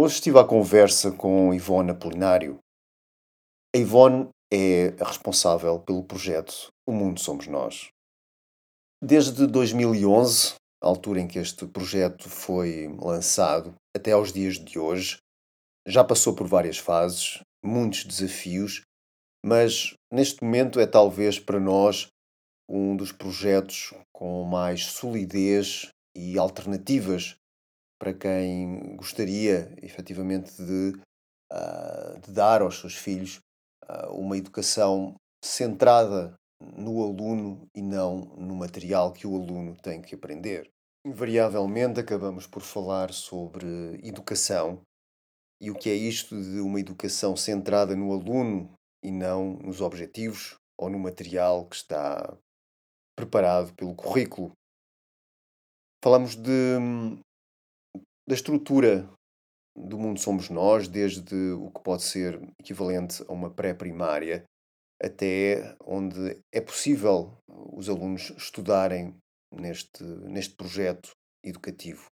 Hoje estive à conversa com Ivone Apolinário. A Ivone é a responsável pelo projeto O Mundo Somos Nós. Desde 2011, a altura em que este projeto foi lançado, até aos dias de hoje, já passou por várias fases, muitos desafios, mas neste momento é talvez para nós um dos projetos com mais solidez e alternativas para quem gostaria efetivamente de, uh, de dar aos seus filhos uh, uma educação centrada no aluno e não no material que o aluno tem que aprender. Invariavelmente acabamos por falar sobre educação e o que é isto de uma educação centrada no aluno e não nos objetivos ou no material que está preparado pelo currículo. Falamos de da estrutura do mundo somos nós, desde o que pode ser equivalente a uma pré-primária até onde é possível os alunos estudarem neste, neste projeto educativo.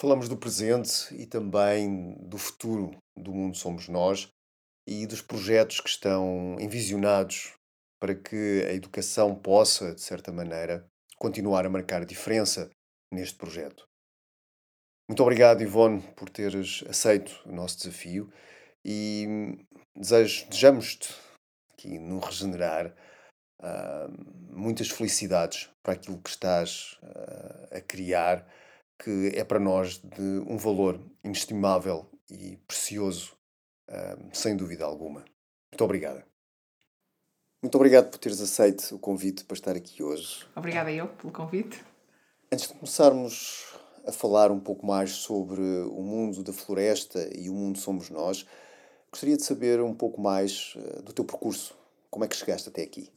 Falamos do presente e também do futuro do mundo somos nós e dos projetos que estão envisionados para que a educação possa, de certa maneira, continuar a marcar diferença neste projeto. Muito obrigado, Ivone, por teres aceito o nosso desafio e desejo, desejamos-te aqui no Regenerar uh, muitas felicidades para aquilo que estás uh, a criar, que é para nós de um valor inestimável e precioso, uh, sem dúvida alguma. Muito obrigada. Muito obrigado por teres aceito o convite para estar aqui hoje. Obrigada eu pelo convite. Antes de começarmos a falar um pouco mais sobre o mundo da floresta e o mundo somos nós, gostaria de saber um pouco mais uh, do teu percurso. Como é que chegaste até aqui?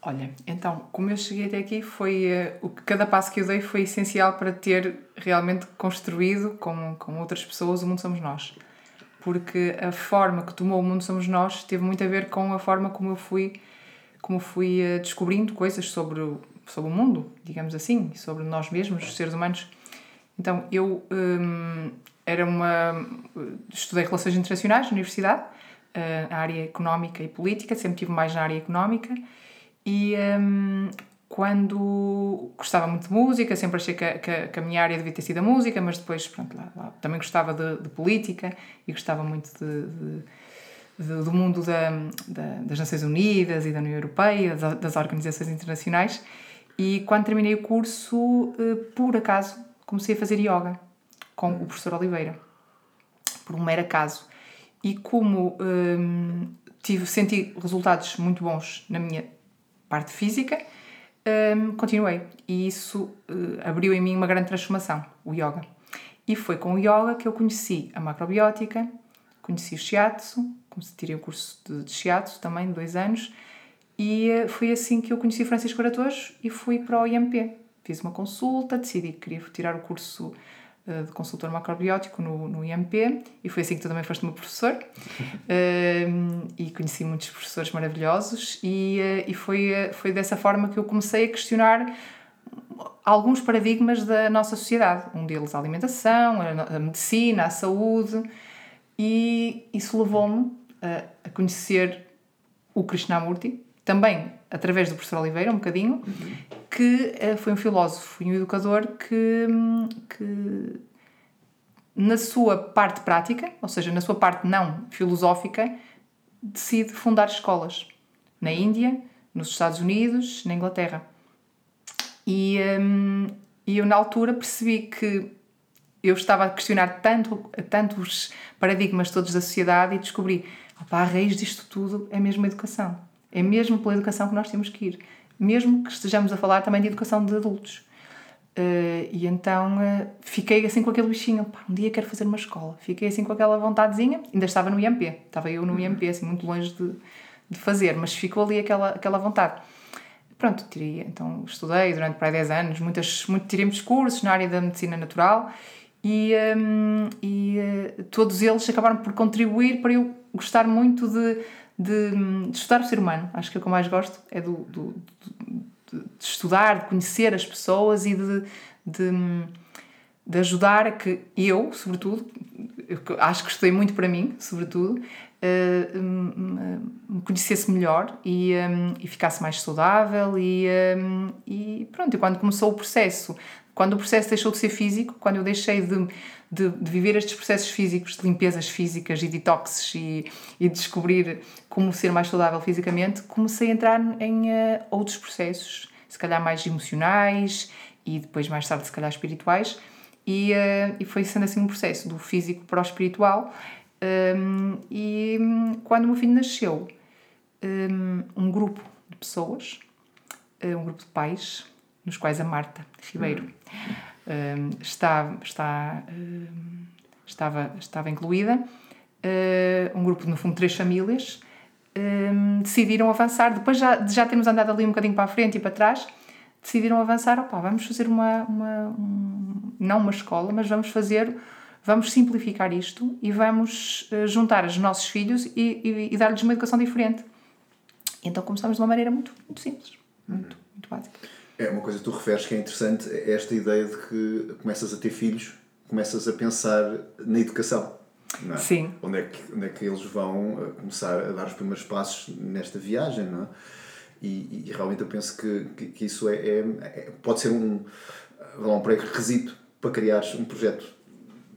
Olha, então, como eu cheguei até aqui, foi uh, o cada passo que eu dei foi essencial para ter realmente construído com, com outras pessoas o mundo somos nós. Porque a forma que tomou o mundo somos nós teve muito a ver com a forma como eu fui como fui uh, descobrindo coisas sobre sobre o mundo, digamos assim, sobre nós mesmos, os seres humanos. Então, eu hum, era uma. Estudei Relações Internacionais na Universidade, uh, área económica e política, sempre tive mais na área económica. E um, quando gostava muito de música, sempre achei que a, que, a, que a, minha área devia ter sido a música, mas depois, pronto, lá, lá, também gostava de, de, política e gostava muito de, de, do mundo da, da, das Nações Unidas e da União Europeia, das, das organizações internacionais. E quando terminei o curso, uh, por acaso, comecei a fazer yoga com o professor Oliveira, por um mero acaso. E como hum, tive, senti resultados muito bons na minha parte física, hum, continuei. E isso uh, abriu em mim uma grande transformação, o yoga. E foi com o yoga que eu conheci a macrobiótica, conheci o shiatsu, tirei o curso de, de shiatsu também, de dois anos, e uh, foi assim que eu conheci Francisco Aratojo e fui para o IMP, fiz uma consulta, decidi que queria tirar o curso uh, de consultor macrobiótico no, no IMP e foi assim que tu também foste meu professor uh, e conheci muitos professores maravilhosos e, uh, e foi, foi dessa forma que eu comecei a questionar alguns paradigmas da nossa sociedade, um deles a alimentação, a, a medicina, a saúde e isso levou-me a, a conhecer o Krishnamurti, também através do professor Oliveira, um bocadinho, uhum. Que uh, foi um filósofo e um educador que, que, na sua parte prática, ou seja, na sua parte não filosófica, decide fundar escolas na Índia, nos Estados Unidos, na Inglaterra. E, um, e eu, na altura, percebi que eu estava a questionar tanto, tantos paradigmas todos da sociedade e descobri que a raiz disto tudo é mesmo a educação é mesmo pela educação que nós temos que ir, mesmo que estejamos a falar também de educação de adultos. Uh, e então uh, fiquei assim com aquele bichinho, pá, um dia quero fazer uma escola. Fiquei assim com aquela vontadezinha, ainda estava no IMP, estava eu no uhum. IMP, assim, muito longe de, de fazer, mas ficou ali aquela, aquela vontade. Pronto, tirei, então estudei durante para 10 anos, muitas, muito, tirei muitos cursos na área da medicina natural e, um, e uh, todos eles acabaram por contribuir para eu gostar muito de, de, de, estudar o ser humano. Acho que o que eu mais gosto é do, do, de, estudar, de conhecer as pessoas e de, de, de ajudar a que eu, sobretudo, acho que estudei muito para mim, sobretudo, uh, me conhecesse melhor e, e ficasse mais saudável e, e pronto, e quando começou o processo, quando o processo deixou de ser físico, quando eu deixei de, de, de viver estes processos físicos, de limpezas físicas e detoxes e, e descobrir como ser mais saudável fisicamente, comecei a entrar em uh, outros processos, se calhar mais emocionais e depois mais tarde se calhar espirituais. E, uh, e foi sendo assim um processo do físico para o espiritual um, e quando o meu filho nasceu, um, um grupo de pessoas, eh, um grupo de pais, nos quais a Marta Ribeiro um, está, está, estava, estava incluída, uh, um grupo, no fundo, três famílias, decidiram avançar, depois já, de já termos andado ali um bocadinho para a frente e para trás, decidiram avançar, opa, vamos fazer uma, uma um, não uma escola, mas vamos fazer vamos simplificar isto e vamos uh, juntar os nossos filhos e, e, e dar-lhes uma educação diferente. Então começamos de uma maneira muito, muito simples, muito, muito básica. É uma coisa que tu referes que é interessante, é esta ideia de que começas a ter filhos, começas a pensar na educação. Não é? Sim. Onde é, que, onde é que eles vão eh, começar a dar os primeiros passos nesta viagem, não é? E, e realmente eu penso que, que, que isso é, é, é, pode ser um, um pré-requisito para criar um projeto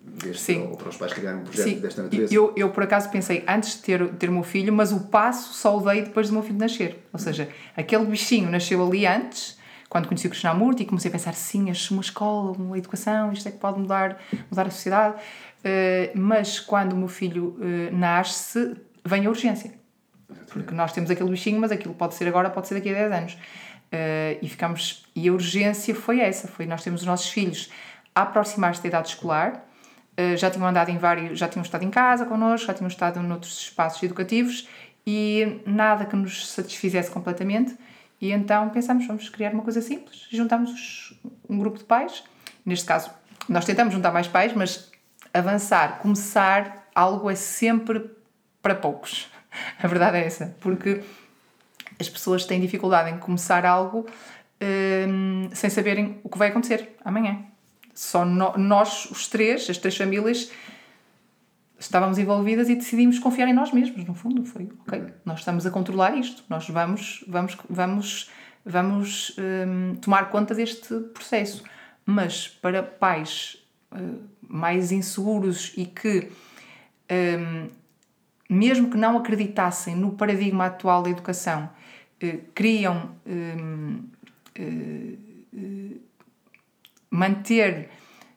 deste, Sim. ou para os pais criarem um projeto Sim. desta natureza. Eu, eu, por acaso, pensei antes de ter, ter o meu filho, mas o passo só o dei depois do meu filho nascer. Ou seja, aquele bichinho nasceu ali antes, quando conheci o Krishnamurti, e comecei a pensar, sim, acho uma escola, uma educação, isto é que pode mudar, mudar a sociedade. Uh, mas quando o meu filho uh, nasce, vem a urgência. Porque nós temos aquele bichinho, mas aquilo pode ser agora, pode ser daqui a 10 anos. Uh, e ficamos e a urgência foi essa foi nós temos os nossos filhos a aproximar-se da idade escolar já tinham andado em vários, já tinham estado em casa connosco, já tinham estado noutros espaços educativos e nada que nos satisfizesse completamente. E então pensamos, vamos criar uma coisa simples. Juntamos um grupo de pais. Neste caso, nós tentamos juntar mais pais, mas avançar, começar algo é sempre para poucos. A verdade é essa. Porque as pessoas têm dificuldade em começar algo hum, sem saberem o que vai acontecer amanhã. Só no, nós, os três, as três famílias, estávamos envolvidas e decidimos confiar em nós mesmos, no fundo. Foi, ok, nós estamos a controlar isto, nós vamos, vamos, vamos, vamos um, tomar conta deste processo. Mas para pais uh, mais inseguros e que, um, mesmo que não acreditassem no paradigma atual da educação, uh, queriam. Um, uh, manter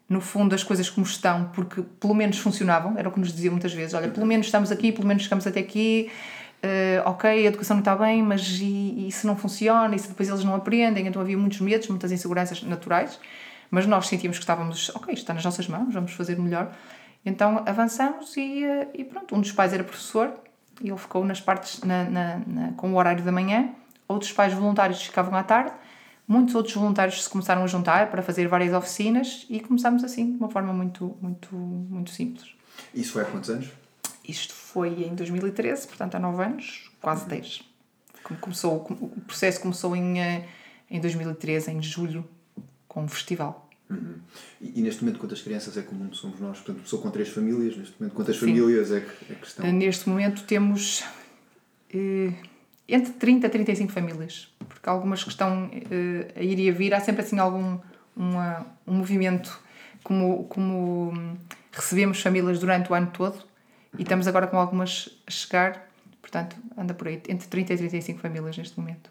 no fundo as coisas como estão, porque pelo menos funcionavam, era o que nos diziam muitas vezes, olha, pelo menos estamos aqui, pelo menos chegamos até aqui, uh, ok, a educação não está bem, mas e, e se não funciona, e se depois eles não aprendem, então havia muitos medos, muitas inseguranças naturais, mas nós sentíamos que estávamos, ok, está nas nossas mãos, vamos fazer melhor, então avançamos e, uh, e pronto, um dos pais era professor, e ele ficou nas partes, na, na, na, com o horário da manhã, outros pais voluntários ficavam à tarde, Muitos outros voluntários se começaram a juntar para fazer várias oficinas e começamos assim, de uma forma muito, muito, muito simples. Isso foi há quantos anos? Isto foi em 2013, portanto há 9 anos, quase 10. Começou, o processo começou em, eh, em 2013, em julho, com um festival. Uhum. E, e, neste momento quantas crianças é mundo somos nós? Portanto, começou com três famílias, neste momento quantas Sim. famílias é que, é que estão? Neste momento temos... Eh, entre 30 a 35 famílias, porque algumas que estão uh, a ir e a vir, há sempre assim algum uma, um movimento como, como recebemos famílias durante o ano todo e estamos agora com algumas a chegar, portanto, anda por aí, entre 30 e 35 famílias neste momento.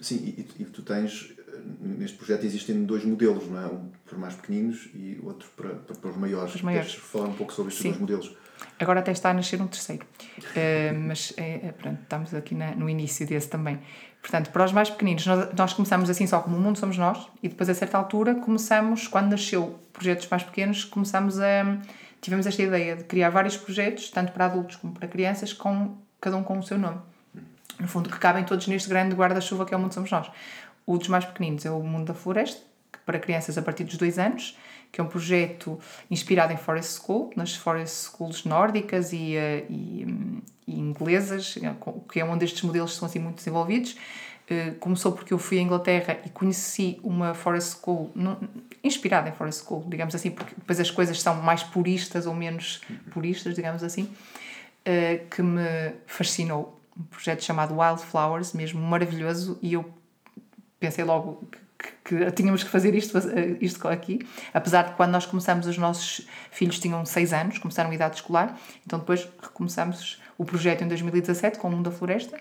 Sim, e, e tu tens, neste projeto existem dois modelos, não é? Um para mais pequeninos e outro para, para, para os maiores. Os maiores. Queres falar um pouco sobre estes Sim. dois modelos? Agora até está a nascer um terceiro. Uh, mas é, pronto, estamos aqui na, no início desse também. Portanto, para os mais pequeninos, nós, nós começamos assim só como o mundo somos nós, e depois a certa altura começamos, quando nasceu projetos mais pequenos, começamos a. Tivemos esta ideia de criar vários projetos, tanto para adultos como para crianças, com cada um com o seu nome. No fundo, que cabem todos neste grande guarda-chuva que é o mundo somos nós. O dos mais pequeninos é o Mundo da Floresta, para crianças a partir dos dois anos, que é um projeto inspirado em Forest School, nas Forest Schools nórdicas e, eh, e, e inglesas, que é onde estes modelos são assim muito desenvolvidos. Uh, começou porque eu fui à Inglaterra e conheci uma Forest School, inspirada em Forest School, digamos assim, porque depois as coisas são mais puristas ou menos puristas, digamos assim, uh, que me fascinou. Um projeto chamado Wildflowers, mesmo maravilhoso, e eu pensei logo que, que tínhamos que fazer isto, eh, isto aqui, apesar de quando nós começamos, os nossos filhos tinham 6 anos, começaram a idade escolar, então depois recomeçamos o projeto em 2017 com o Mundo da Floresta,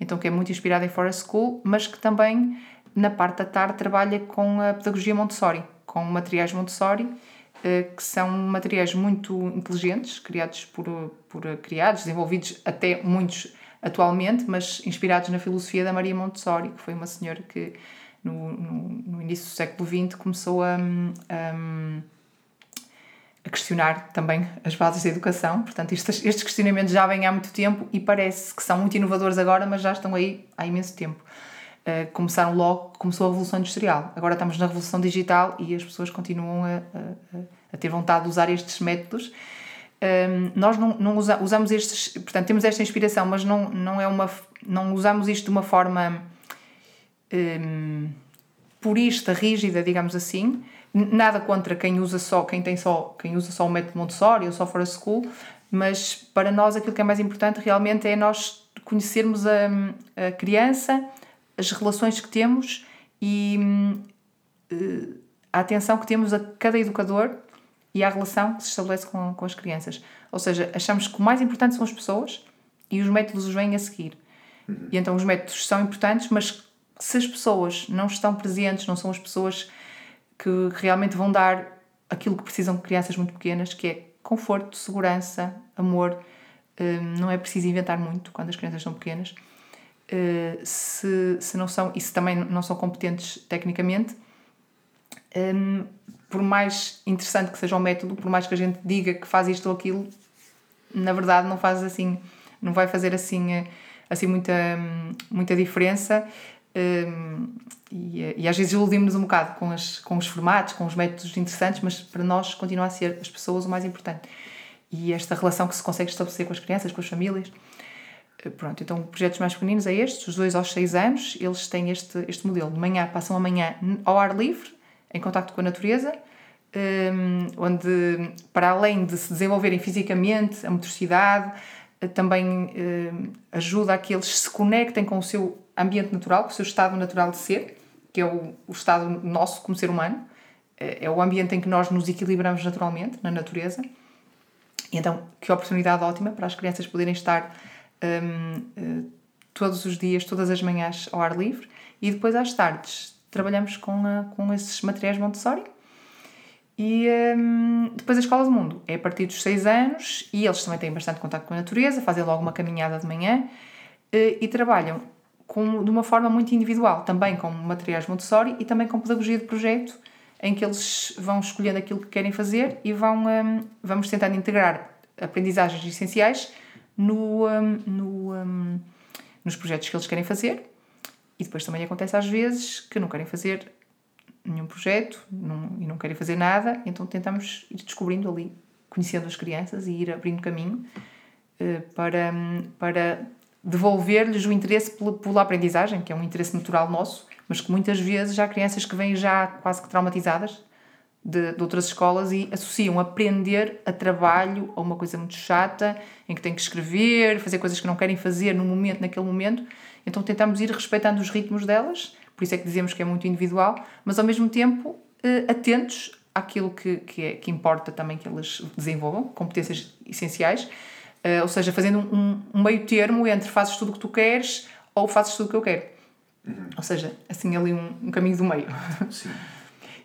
então que é muito inspirado em Forest School, mas que também na parte da tarde trabalha com a pedagogia Montessori, com materiais Montessori, eh, que são materiais muito inteligentes, criados por, por criados, desenvolvidos até muitos atualmente, mas inspirados na filosofia da Maria Montessori, que foi uma senhora que no, no, no início do século XX começou a, a, a, questionar também as bases da educação. Portanto, estes, estes questionamentos já vêm há muito tempo e parece que são muito inovadores agora, mas já estão aí há imenso tempo. Uh, começaram logo, começou a Revolução Industrial. Agora estamos na Revolução Digital e as pessoas continuam a, a, a ter vontade de usar estes métodos. Um, nós não, não usa, usamos estes, portanto, temos esta inspiração, mas não, não, é uma, não usamos isto de uma forma um, purista, rígida, digamos assim. Nada contra quem usa só, quem tem só, quem usa só o método Montessori ou só for a school, mas para nós aquilo que é mais importante realmente é nós conhecermos a, a criança, as relações que temos e uh, a atenção que temos a cada educador e à relação que se estabelece com, com as crianças. Ou seja, achamos que o mais importante são as pessoas e os métodos os vêm a seguir. Uhum. E então os métodos são importantes, mas se as pessoas não estão presentes, não são as pessoas que realmente vão dar aquilo que precisam de crianças muito pequenas, que é conforto, segurança, amor. Hum, não é preciso inventar muito quando as crianças são pequenas. Hum, se, se não são, e se também não são competentes tecnicamente, hum, por mais interessante que seja o método, por mais que a gente diga que faz isto ou aquilo, na verdade não faz assim, não vai fazer assim, assim muita, muita diferença. Um, e, e, às vezes iludimos-nos um bocado com, as, com os formatos, com os métodos interessantes, mas para nós continua a ser as pessoas o mais importante. E esta relação que se consegue estabelecer com as crianças, com as famílias. Eh, pronto, então projetos mais pequeninos é estes, os dois aos seis anos, eles têm este, este modelo. De manhã passam a manhã ao ar livre, em contato com a natureza, um, onde, para além de se desenvolverem fisicamente, a motricidade, eh, também um, ajuda a que eles se conectem com o seu ambiente natural, com o seu estado natural de ser, que é o, o estado nosso como ser humano, é, é o ambiente em que nós nos equilibramos naturalmente, na natureza. E então, que oportunidade ótima para as crianças poderem estar um, eh, todos os dias, todas as manhãs ao ar livre e depois às tardes trabalhamos com, a, com esses materiais Montessori. E um, depois a Escola do Mundo é a partir dos 6 anos e eles também têm bastante contato com a natureza, fazem logo uma caminhada de manhã uh, e trabalham com, de uma forma muito individual, também com materiais Montessori e também com pedagogia de projeto, em que eles vão escolhendo aquilo que querem fazer e vão, um, vamos tentando integrar aprendizagens essenciais no, um, no, um, nos projetos que eles querem fazer. E depois também acontece às vezes que não querem fazer nenhum projeto não, e não querem fazer nada, então tentamos ir descobrindo ali, conhecendo as crianças e ir abrindo caminho uh, para, hum, para devolver-lhes o interesse pela, aprendizagem, que é um interesse natural nosso, mas que muitas vezes há crianças que vêm já quase que traumatizadas de, de, outras escolas e associam aprender a trabalho a uma coisa muito chata, em que têm que escrever, fazer coisas que não querem fazer no momento, naquele momento. Então tentamos ir respeitando os ritmos delas, por isso é que dizemos que é muito individual, mas ao mesmo tempo eh, atentos àquilo que, que, é, que importa também que elas desenvolvam, competências essenciais, ou seja, fazendo um, um, meio termo entre fazes tudo o que tu queres ou fazes tudo o que eu quero. Uhum. Ou seja, assim ali um, um caminho do meio. Sim.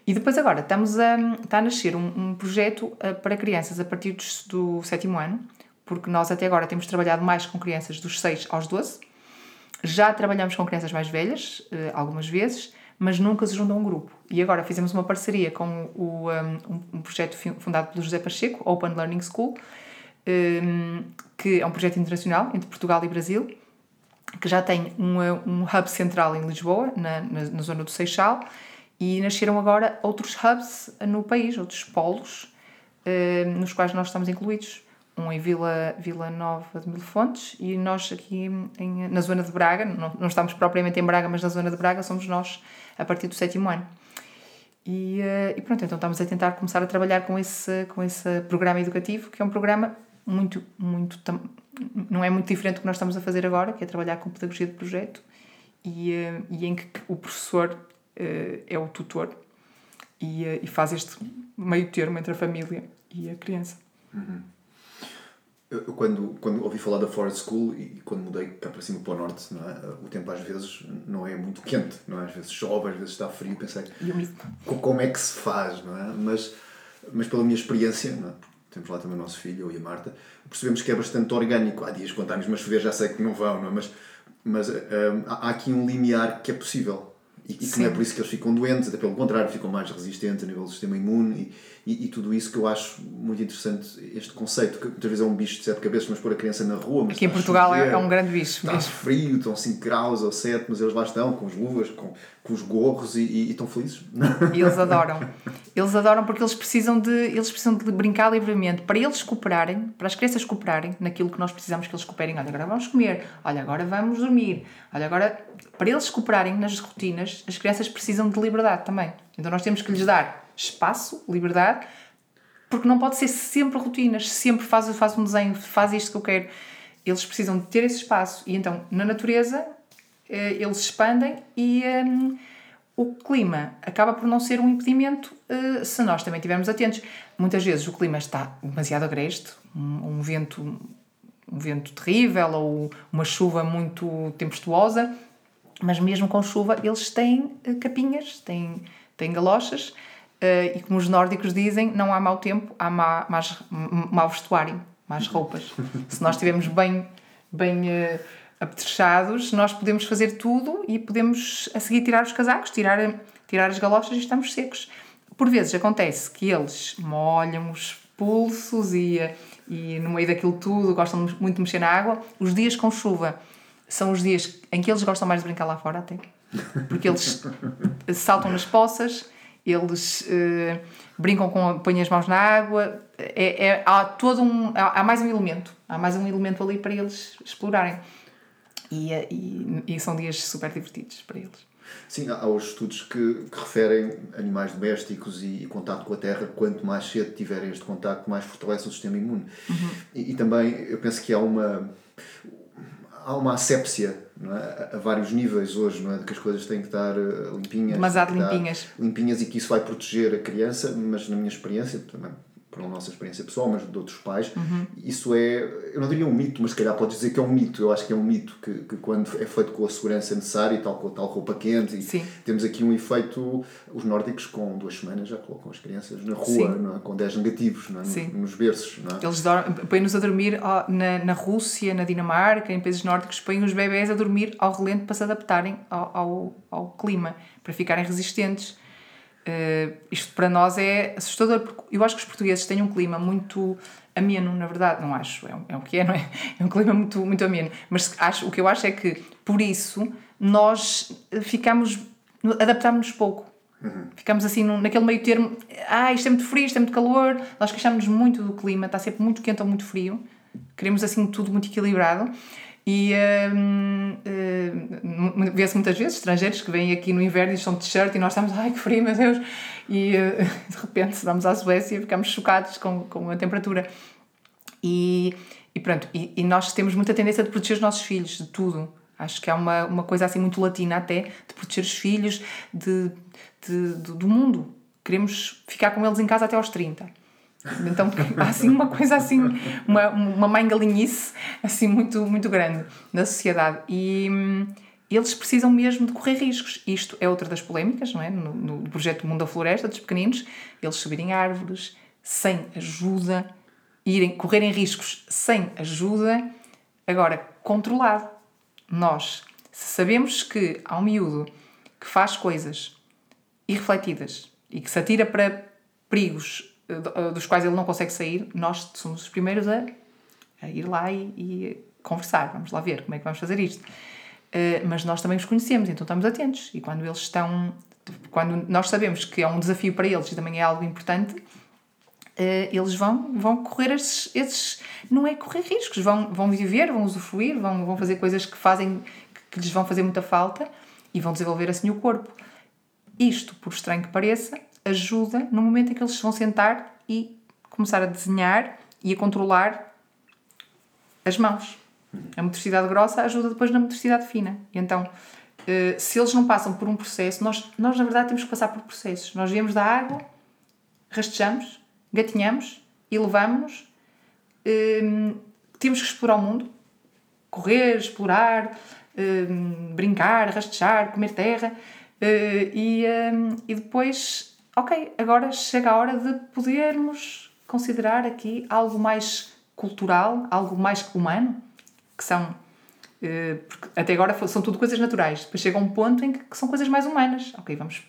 E depois agora estamos a, está a nascer um, um projeto uh, para crianças a partir do, do sétimo ano, porque nós até agora temos trabalhado mais com crianças dos 6 aos 12. Já trabalhamos com crianças mais velhas, uh, algumas vezes, mas nunca se juntam a um grupo. E agora fizemos uma parceria com o, um, um projeto fundado pelo José Pacheco, Open Learning School, que é um projeto internacional entre Portugal e Brasil, que já tem um, um hub central em Lisboa, na, na, na, zona do Seixal, e nasceram agora outros hubs no país, outros polos, um, nos quais nós estamos incluídos. um em Vila, Vila Nova de Mil Fontes e nós aqui em, na zona de Braga, não, não estamos propriamente em Braga, mas na zona de Braga somos nós a partir do sétimo ano. E, uh, e pronto, então estamos a tentar começar a trabalhar com esse, com esse programa educativo, que é um programa muito, muito, não é muito diferente do que nós estamos a fazer agora, que é trabalhar com pedagogia de projeto, e, uh, e em que o professor uh, é o tutor e, e faz este meio termo entre a família e a criança. Uhum. Eu, quando, quando ouvi falar da Forest School e quando mudei cá para cima para o norte, é? o tempo às vezes não é muito quente, não é? às vezes chove, às vezes está frio, pensei como é que se faz, não é? Mas, mas pela minha experiência, não é? Temos lá também o nosso filho, eu e a Marta, percebemos que é bastante orgânico. Há dias quando mas chover já sei que não vão, não é? mas, mas um, há aqui um limiar que é possível e, e que não é por isso que eles ficam doentes, até pelo contrário, ficam mais resistentes a nível do sistema imune e, e, e tudo isso que eu acho muito interessante, este conceito, que muitas vezes é um bicho de sete cabeças, mas pôr a criança na rua. Mas Aqui em Portugal é, é um grande bicho. Está mesmo. frio, estão 5 graus ou 7, mas eles lá estão com as luvas, com, com os gorros e, e, e estão felizes. E eles adoram. Eles adoram porque eles precisam de, eles precisam de brincar livremente. Para eles cooperarem, para as crianças cooperarem naquilo que nós precisamos que eles cooperem. Olha, agora vamos comer. Olha, agora vamos dormir. Olha, agora... Para eles cooperarem nas rotinas, as crianças precisam de liberdade também. Então nós temos que lhes dar espaço, liberdade, porque não pode ser sempre rotinas, sempre faz, faz um desenho, faz isto que eu quero. Eles precisam de ter esse espaço. E então, na natureza, eh, eles expandem e um, o clima acaba por não ser um impedimento uh, se nós também estivermos atentos. Muitas vezes o clima está demasiado agreste, um, um vento um vento terrível ou uma chuva muito tempestuosa, mas mesmo com chuva eles têm uh, capinhas, têm, têm galochas uh, e como os nórdicos dizem, não há mau tempo, há má, mais, mau vestuário, más roupas. Se nós estivermos bem, bem apetrechados, nós podemos fazer tudo e podemos a seguir tirar os casacos, tirar, tirar as galochas e estamos secos. Por vezes acontece que eles molham os pulsos e, e no meio daquilo tudo gostam muito de mexer na água. Os dias com chuva são os dias em que eles gostam mais de brincar lá fora até. Porque eles saltam nas poças, eles uh, brincam com põem as mãos na água, é, é, há todo um há, há mais um elemento, há mais um elemento ali para eles explorarem. E, eh, e, e são dias super divertidos para eles. Sim, há os estudos que, que referem animais domésticos e, e, contato com a terra. Quanto mais cedo tiverem este contato, mais fortalece o sistema imune. Uhum. E, e, também eu penso que há uma há uma asepsia é? a, vários níveis hoje, não é? de que as coisas têm que estar eh, limpinhas. Mas há limpinhas. Limpinhas e que isso vai proteger a criança, mas na minha experiência também pela nossa experiência pessoal, mas de outros pais, uhum. isso é, eu não diria um mito, mas se calhar pode dizer que é um mito. Eu acho que é um mito que, que quando é feito com a segurança necessária e tal, com a tal roupa quente, temos aqui um efeito, os nórdicos com duas semanas já colocam as crianças na rua, não é? com 10 negativos não é? nos, nos berços. Não é? Eles põem-nos a dormir na, na Rússia, na Dinamarca, em países nórdicos, põem os bebés a dormir ao relento para se adaptarem ao, ao, ao clima, para ficarem resistentes Uh, isto para nós é assustador, porque eu acho que os portugueses têm um clima muito ameno, na verdade, não acho, é, é o que é, não é? É um clima muito, muito ameno. Mas acho, o que eu acho é que, por isso, nós ficamos, adaptamos-nos pouco. Uhum. Ficamos assim naquele meio termo, ah, isto é muito frio, isto é muito calor, nós queixamos-nos muito do clima, está sempre muito quente ou muito frio, queremos assim tudo muito equilibrado. E uh, uh, vê-se muitas vezes estrangeiros que vêm aqui no inverno e estão de t-shirt e nós estamos, ai que frio, meu Deus! E uh, de repente vamos à Suécia e ficamos chocados com, com a temperatura. E, e pronto, e, e, nós temos muita tendência de proteger os nossos filhos de tudo. Acho que há uma, uma coisa assim muito latina até, de proteger os filhos de, de, de do mundo. Queremos ficar com eles em casa até aos 30 então há assim uma coisa assim, uma, uma mãe galinhice assim muito, muito grande na sociedade. E hum, eles precisam mesmo de correr riscos. Isto é outra das polémicas, não é? No, no projeto Mundo da Floresta, dos pequeninos, eles subirem árvores sem ajuda, irem, correrem riscos sem ajuda. Agora, controlado. Nós, se sabemos que há um miúdo que faz coisas irrefletidas e que se atira para perigos dos quais ele não consegue sair, nós somos os primeiros a, a ir lá e, e, conversar. Vamos lá ver como é que vamos fazer isto. Uh, mas nós também os conhecemos, então estamos atentos. E quando eles estão. Quando nós sabemos que é um desafio para eles e também é algo importante, eles vão, vão correr esses, esses. Não é correr riscos, vão, vão viver, vão usufruir, vão, vão fazer coisas que fazem que lhes vão fazer muita falta e vão desenvolver assim o corpo. Isto, por estranho que pareça, ajuda no momento em que eles vão sentar e começar a desenhar e a controlar as mãos. A motricidade grossa ajuda depois na motricidade fina. E então, eh, se eles não passam por um processo, nós, nós na verdade temos que passar por processos. Nós viemos da água, rastejamos, gatinhamos, elevamos-nos, ehm, temos que explorar o mundo, correr, explorar, ehm, brincar, rastejar, comer terra eh, e, ehm, e depois, ok, agora chega a hora de podermos considerar aqui algo mais cultural, algo mais humano, que são eh, até agora são tudo coisas naturais. Depois chega um ponto em que são coisas mais humanas. Ok, vamos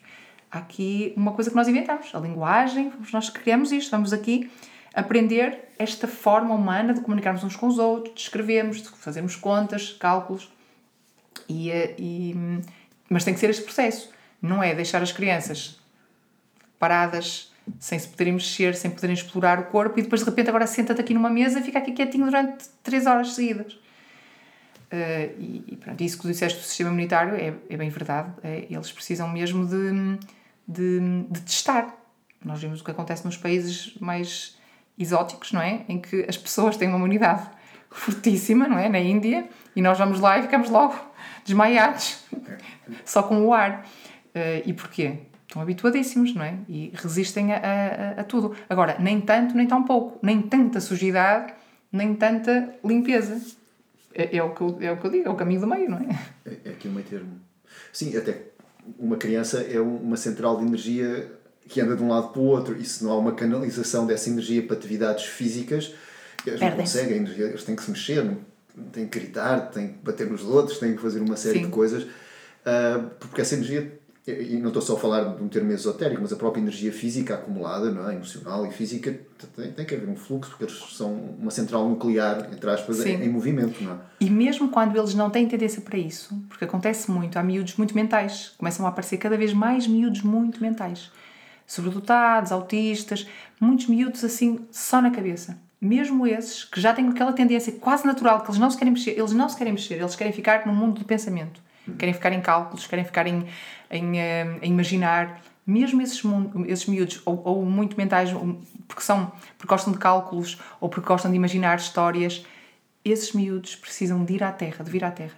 há aqui uma coisa que nós inventamos, a linguagem, nós criamos isto, vamos aqui aprender esta forma humana de comunicarmos uns com os outros, de escrevermos, de fazermos contas, cálculos. E, eh, e, mas tem que ser este processo. Não é deixar as crianças paradas, sem se poderem mexer, sem poderem explorar o corpo e depois de repente agora senta-te aqui numa mesa e fica aqui quietinho durante 3 horas seguidas. Uh, e, e pronto, isso que tu disseste do sistema imunitário é, é bem verdade. É, eles precisam mesmo de, de, de testar. Nós vimos o que acontece nos países mais exóticos, não é? Em que as pessoas têm uma imunidade fortíssima, não é? Na Índia, e nós vamos lá e ficamos logo desmaiados, só com o ar. Uh, e porquê? Estão habituadíssimos, não é? E resistem a, a, a, tudo. Agora, nem tanto, nem tão pouco. Nem tanta sujidade, nem tanta limpeza. É, é, o, que eu, é o que eu digo, é o caminho do meio, não é? É, é aqui o meio termo. Sim, até uma criança é uma central de energia que anda de um lado para o outro e se não há uma canalização dessa energia para atividades físicas, eles não conseguem, eles têm que se mexer, têm que gritar, têm que bater nos outros, têm que fazer uma série Sim. de coisas, uh, porque essa energia e não estou só a falar de um termo esotérico, mas a própria energia física acumulada, não é? emocional e física, tem, tem que haver um fluxo, porque eles são uma central nuclear, entre aspas, em, em, movimento. Não é? E mesmo quando eles não têm tendência para isso, porque acontece muito, há miúdos muito mentais, começam a aparecer cada vez mais miúdos muito mentais, sobredotados, autistas, muitos miúdos assim, só na cabeça. Mesmo esses que já têm aquela tendência quase natural, que eles não se querem mexer, eles não se querem mexer, eles querem ficar no mundo do pensamento querem ficar em cálculos, querem ficar em, em, eh, em imaginar. Mesmo esses, esses miúdos, ou, ou muito mentais, porque, são, porque gostam de cálculos ou porque gostam de imaginar histórias, esses miúdos precisam de ir à Terra, de vir à Terra.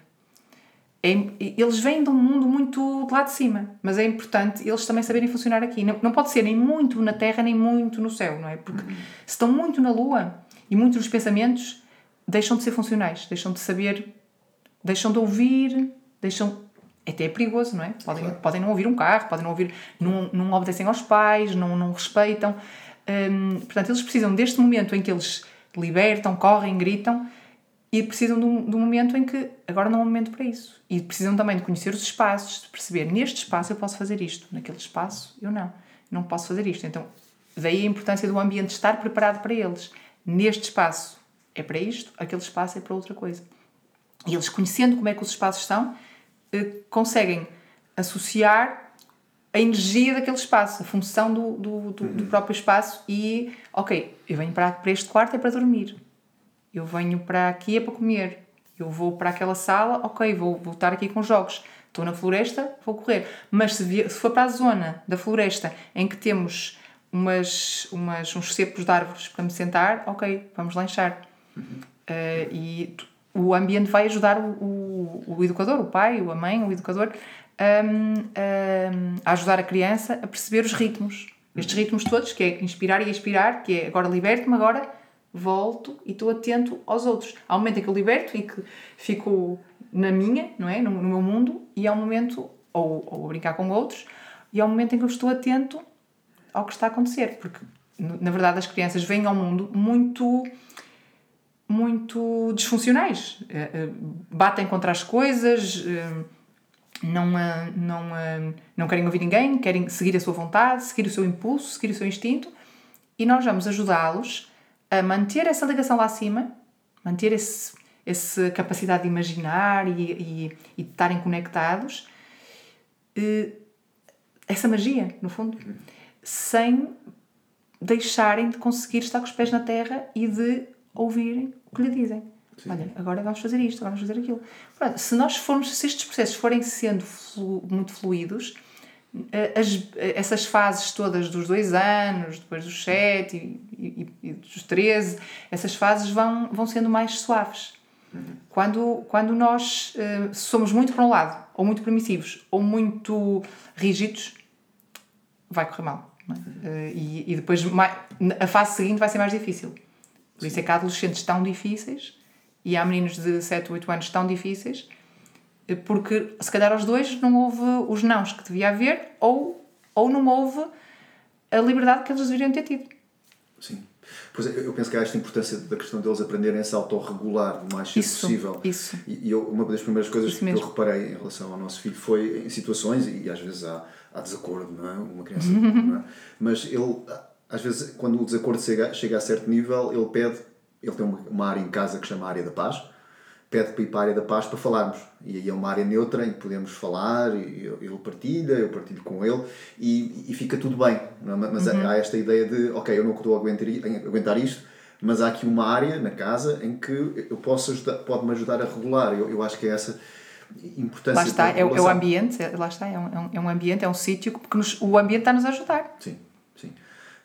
É, eles vêm de um mundo muito de lá de cima, mas é importante eles também saberem funcionar aqui. Não, não pode ser nem muito na Terra, nem muito no céu, não é? Porque uhum. se estão muito na Lua e muito nos pensamentos, deixam de ser funcionais, deixam de saber, deixam de ouvir, deixam. Até é perigoso, não é? Podem, claro. podem não ouvir um carro, podem não ouvir. Não, não obedecem aos pais, não, não respeitam. Hum, portanto, eles precisam deste momento em que eles libertam, correm, gritam e precisam de um, de um, momento em que agora não é um momento para isso. E precisam também de conhecer os espaços, de perceber neste espaço eu posso fazer isto, naquele espaço eu não, não posso fazer isto. Então, daí a importância do ambiente estar preparado para eles. Neste espaço é para isto, aquele espaço é para outra coisa. E eles conhecendo como é que os espaços eh, conseguem associar a energia daquele espaço, a função do, do, do, do, próprio espaço e, ok, eu venho para, para este quarto é para dormir, eu venho para aqui é para comer, eu vou para aquela sala, ok, vou, estar aqui com jogos, estou na floresta, vou correr. Mas se, se for para a zona da floresta em que temos umas, umas, uns cepos de árvores para me sentar, ok, vamos lanchar. Uhum. Uh, e o ambiente vai ajudar o, o, o educador, o pai, a mãe, o educador, um, um, a ajudar a criança a perceber os ritmos. Estes ritmos todos, que é inspirar e expirar, que é agora liberto-me, agora volto e estou atento aos outros. Há um momento em que eu liberto e que fico na minha, não é? No, no meu mundo, e há um momento, ou, ou a brincar com outros, e há um momento em que eu estou atento ao que está a acontecer. Porque, na verdade, as crianças vêm ao mundo muito muito disfuncionais. Eh, eh, batem contra as coisas, eh, não, não, não querem ouvir ninguém, querem seguir a sua vontade, seguir o seu impulso, seguir o seu instinto, e nós vamos ajudá-los a manter essa ligação lá acima, manter esse, essa capacidade de imaginar e, e, e de estarem conectados, essa magia, no fundo, sem deixarem de conseguir estar com os pés na terra e de ouvirem o que lhe dizem. Sim. Olha, agora vamos fazer isto, agora vamos fazer aquilo. Pronto, se nós formos, se estes processos forem sendo flu, muito fluidos, eh, as, essas fases todas dos dois anos, depois dos sete e, e, e dos treze, essas fases vão, vão sendo mais suaves. Uhum. Quando, quando nós uh, somos muito para um lado, ou muito permissivos, ou muito rígidos, vai correr mal. É? Uh, e, e depois a fase seguinte vai ser mais difícil. Por isso é que há adolescentes tão difíceis e há meninos de 7, 8 anos tão difíceis porque se calhar aos dois não houve os nãos que devia haver ou, ou não houve a liberdade que eles deveriam ter tido. Sim. Pois é, eu penso que há esta importância da questão deles aprenderem a se autorregular o mais cedo possível. Isso. E eu, uma das primeiras coisas que eu reparei em relação ao nosso filho foi em situações, e às vezes há, há desacordo, não é? Uma criança, não é? Mas ele, às vezes, quando o desacordo chega, chega a certo nível, ele pede, ele tem uma, área em casa que chama área da paz, pede para ir para a área da paz para falarmos. E aí é uma área neutra em que podemos falar, ele partilha, eu partilho com ele e, e fica tudo bem. É? Mas uhum. há esta ideia de, ok, eu não estou a aguentar, a aguentar isto, mas há aqui uma área na casa em que eu posso ajudar, pode-me ajudar a regular. Eu, eu acho que é essa importância. Lá está, é, é, o ambiente, lá está, é um, é um ambiente, é um sítio que nos, o ambiente está-nos a ajudar. Sim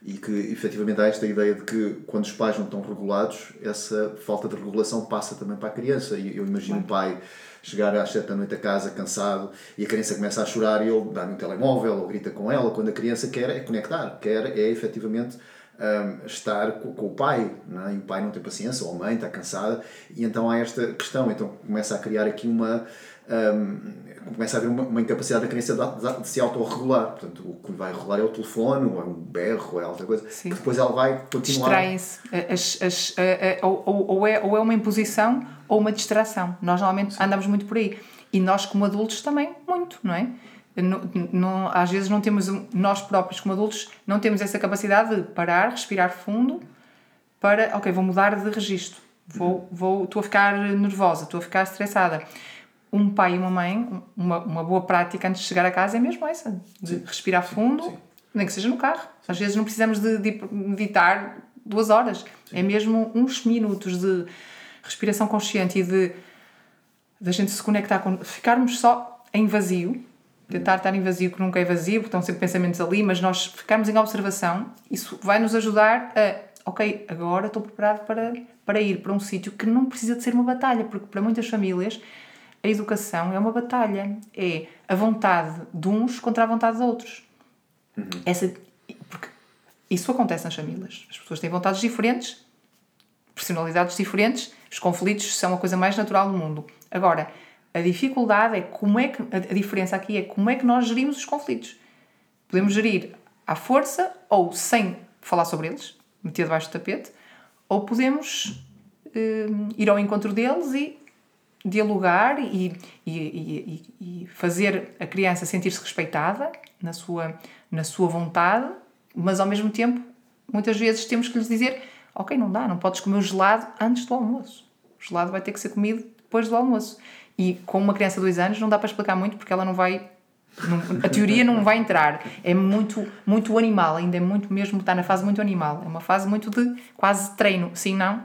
e que efetivamente há esta ideia de que quando os pais não estão regulados, essa falta de regulação passa também para a criança. E eu imagino um pai chegar às sete da noite a casa cansado e a criança começa a chorar e ele dá-lhe um telemóvel ou grita com ela, quando a criança quer é conectar, quer é efetivamente um, estar com, com, o pai, não é? e o pai não tem paciência, ou a mãe está cansada, e então há esta questão, então começa a criar aqui uma um, começa a haver uma, uma incapacidade da criança de, de se autorregular. Portanto, o que vai regular é o telefone, ou é um berro, ou é outra coisa, Sim. que depois ela vai continuar. Distraem-se. Ou, ou, ou, é, ou é uma imposição ou uma distração. Nós normalmente Sim. andamos muito por aí. E nós, como adultos, também, muito, não é? Não, não, às vezes não temos, nós próprios como adultos, não temos essa capacidade de parar, respirar fundo para, ok, vou mudar de registro, vou, vou, estou a ficar nervosa, estou a ficar estressada um pai e uma mãe, uma, uma boa prática antes de chegar a casa é mesmo essa, de sim, respirar fundo, sim, sim. nem que seja no carro. Às vezes não precisamos de, de meditar duas horas, é mesmo uns minutos de respiração consciente e de, de a gente se conectar com. ficarmos só em vazio, tentar estar em vazio, que nunca é vazio, porque estão sempre pensamentos ali, mas nós ficarmos em observação, isso vai nos ajudar a, ok, agora estou preparado para, para ir para um sítio que não precisa de ser uma batalha, porque para muitas famílias a educação é uma batalha. É a vontade de uns contra a vontade de outros. Uhum. Essa, porque isso acontece nas famílias. As pessoas têm vontades diferentes, personalidades diferentes, os conflitos são a coisa mais natural do mundo. Agora, a dificuldade é como é que. A diferença aqui é como é que nós gerimos os conflitos. Podemos gerir à força ou sem falar sobre eles, meter debaixo do tapete, ou podemos uh, ir ao encontro deles e dialogar e, e, e, e fazer a criança sentir-se respeitada na sua, na sua vontade, mas ao mesmo tempo, muitas vezes temos que lhes dizer: Ok, não dá, não podes comer o gelado antes do almoço. O gelado vai ter que ser comido depois do almoço. E com uma criança de dois anos não dá para explicar muito porque ela não vai. A teoria não vai entrar. É muito, muito animal, ainda é muito mesmo, está na fase muito animal. É uma fase muito de quase treino. Sim, não?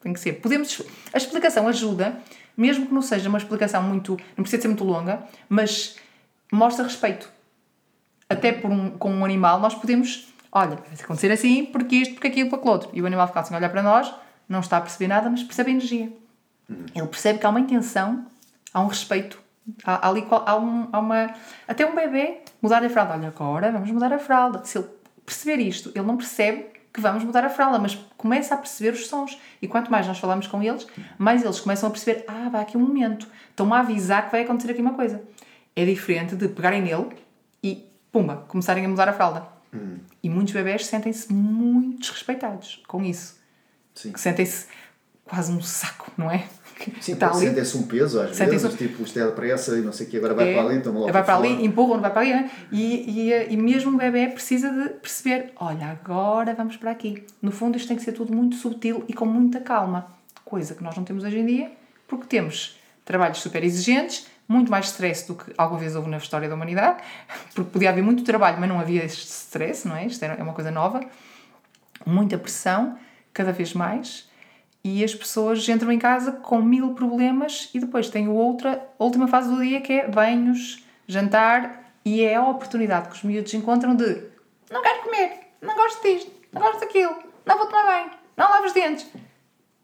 Tem que ser. Podemos. A explicação ajuda, mesmo que não seja uma explicação muito. não precisa ser muito longa, mas mostra respeito. Até por um, com um animal, nós podemos. Olha, vai acontecer assim, porque isto, porque aquilo, porque outro. E o animal fica assim a olhar para nós, não está a perceber nada, mas percebe a energia. Uhum. Ele percebe que há uma intenção, há um respeito. Há, há, ali, há, um, há uma. Até um bebê mudar a fralda. Olha, agora vamos mudar a fralda. Se ele perceber isto, ele não percebe que vamos mudar a fralda, mas começa a perceber os sons. E quanto mais nós falamos com eles, mais eles começam a perceber: ah, vai aqui um momento. Estão-me a avisar que vai acontecer aqui uma coisa. É diferente de pegarem nele e, pumba, começarem a mudar a fralda. Hum. E muitos bebés sentem-se muito desrespeitados com isso. Sim. Que sentem-se quase um saco, não é? Sim, ali. Sentem-se um peso às vezes, um... tipo, isto é depressa e não sei o que, agora vai é, para ali, então logo Vai para ali, empurram, vai para ali, né? e, e, e mesmo o bebê precisa de perceber, olha, agora vamos para aqui. No fundo isto tem que ser tudo muito subtil e com muita calma, coisa que nós não temos hoje em dia, porque temos trabalhos super exigentes, muito mais stress do que alguma vez houve na história da humanidade, porque podia haver muito trabalho, mas não havia este stress, não é? Isto é uma coisa nova. muita pressão, cada vez mais, e as pessoas entram em casa com mil problemas e depois tem outra, a última fase do dia que é banhos, jantar, e é a oportunidade que os miúdos encontram de não quero comer, não gosto disto, não gosto daquilo, não vou tomar banho, não lavo os dentes.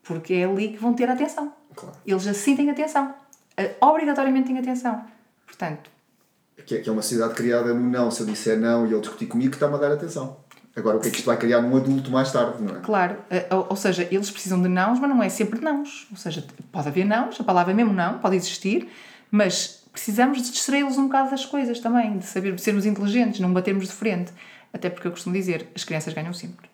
Porque é ali que vão ter atenção. Claro. Eles assim têm atenção. Obrigatoriamente têm atenção. Portanto, Que é, que é uma sociedade criada no não. Se eu disser não e ele discutir comigo, está-me a dar atenção. Agora, o que é que isto vai criar num adulto mais tarde, não é? claro, eh, ou, seja, eles precisam de nãos, mas não é sempre nãos. Ou seja, pode haver nãos, a palavra é mesmo não, pode existir, mas precisamos de distraí-los um bocado das coisas também, de saber de sermos inteligentes, não batermos de frente. Até porque eu costumo dizer, as crianças ganham sempre.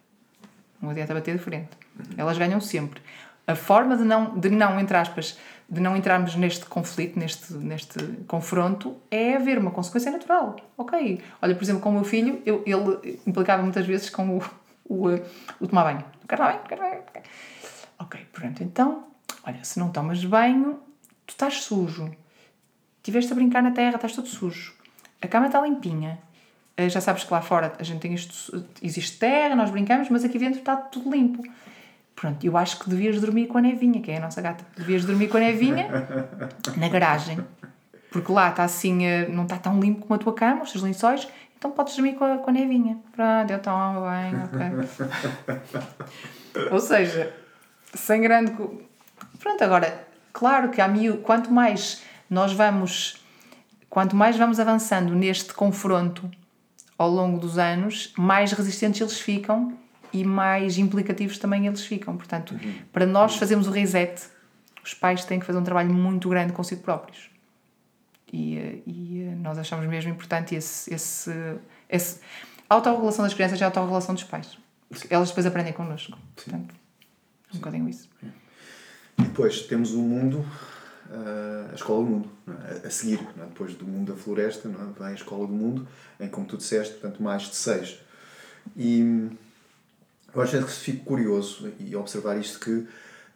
Não adianta bater de frente. Elas ganham sempre. A forma de não, de não, entre aspas, de não entrarmos neste conflito, neste, neste confronto, é haver uma consequência natural. Ok. Olha, por exemplo, com o meu filho, eu, ele implicava muitas vezes com o, o, eh, o tomar banho. Quero tomar banho, quero tomar banho. Ok, pronto. Então, olha, se não tomas banho, tu estás sujo. Estiveste a brincar na terra, estás todo sujo. A cama está limpinha. Eh, Já sabes que lá fora a gente tem isto, existe terra, nós brincamos, mas aqui dentro está tudo limpo. Pronto, eu acho que devias dormir com a Nevinha, que é a nossa gata. Devias dormir com a Nevinha na garagem. Porque lá está assim, eh, não está tão limpo como a tua cama, os teus lençóis, então podes dormir com a, com a Nevinha. Pronto, eu tomo bem, ok. Ou seja, sem grande. Pronto, agora, claro que há mil. Quanto mais nós vamos. Quanto mais vamos avançando neste confronto ao longo dos anos, mais resistentes eles ficam e mais implicativos também eles ficam. Portanto, para nós fazermos o reset, os pais têm que fazer um trabalho muito grande consigo próprios. E, eh, e eh, nós achamos mesmo importante esse, esse, esse autorregulação das crianças e a autorregulação dos pais. Elas depois aprendem connosco. Portanto, um bocadinho isso. E depois temos o mundo, ah, a escola do mundo, é? a, seguir. é? Depois do mundo da floresta, é? vem a escola do mundo, em, como tu disseste, portanto, mais de seis. E eu acho que fico curioso e observar isto que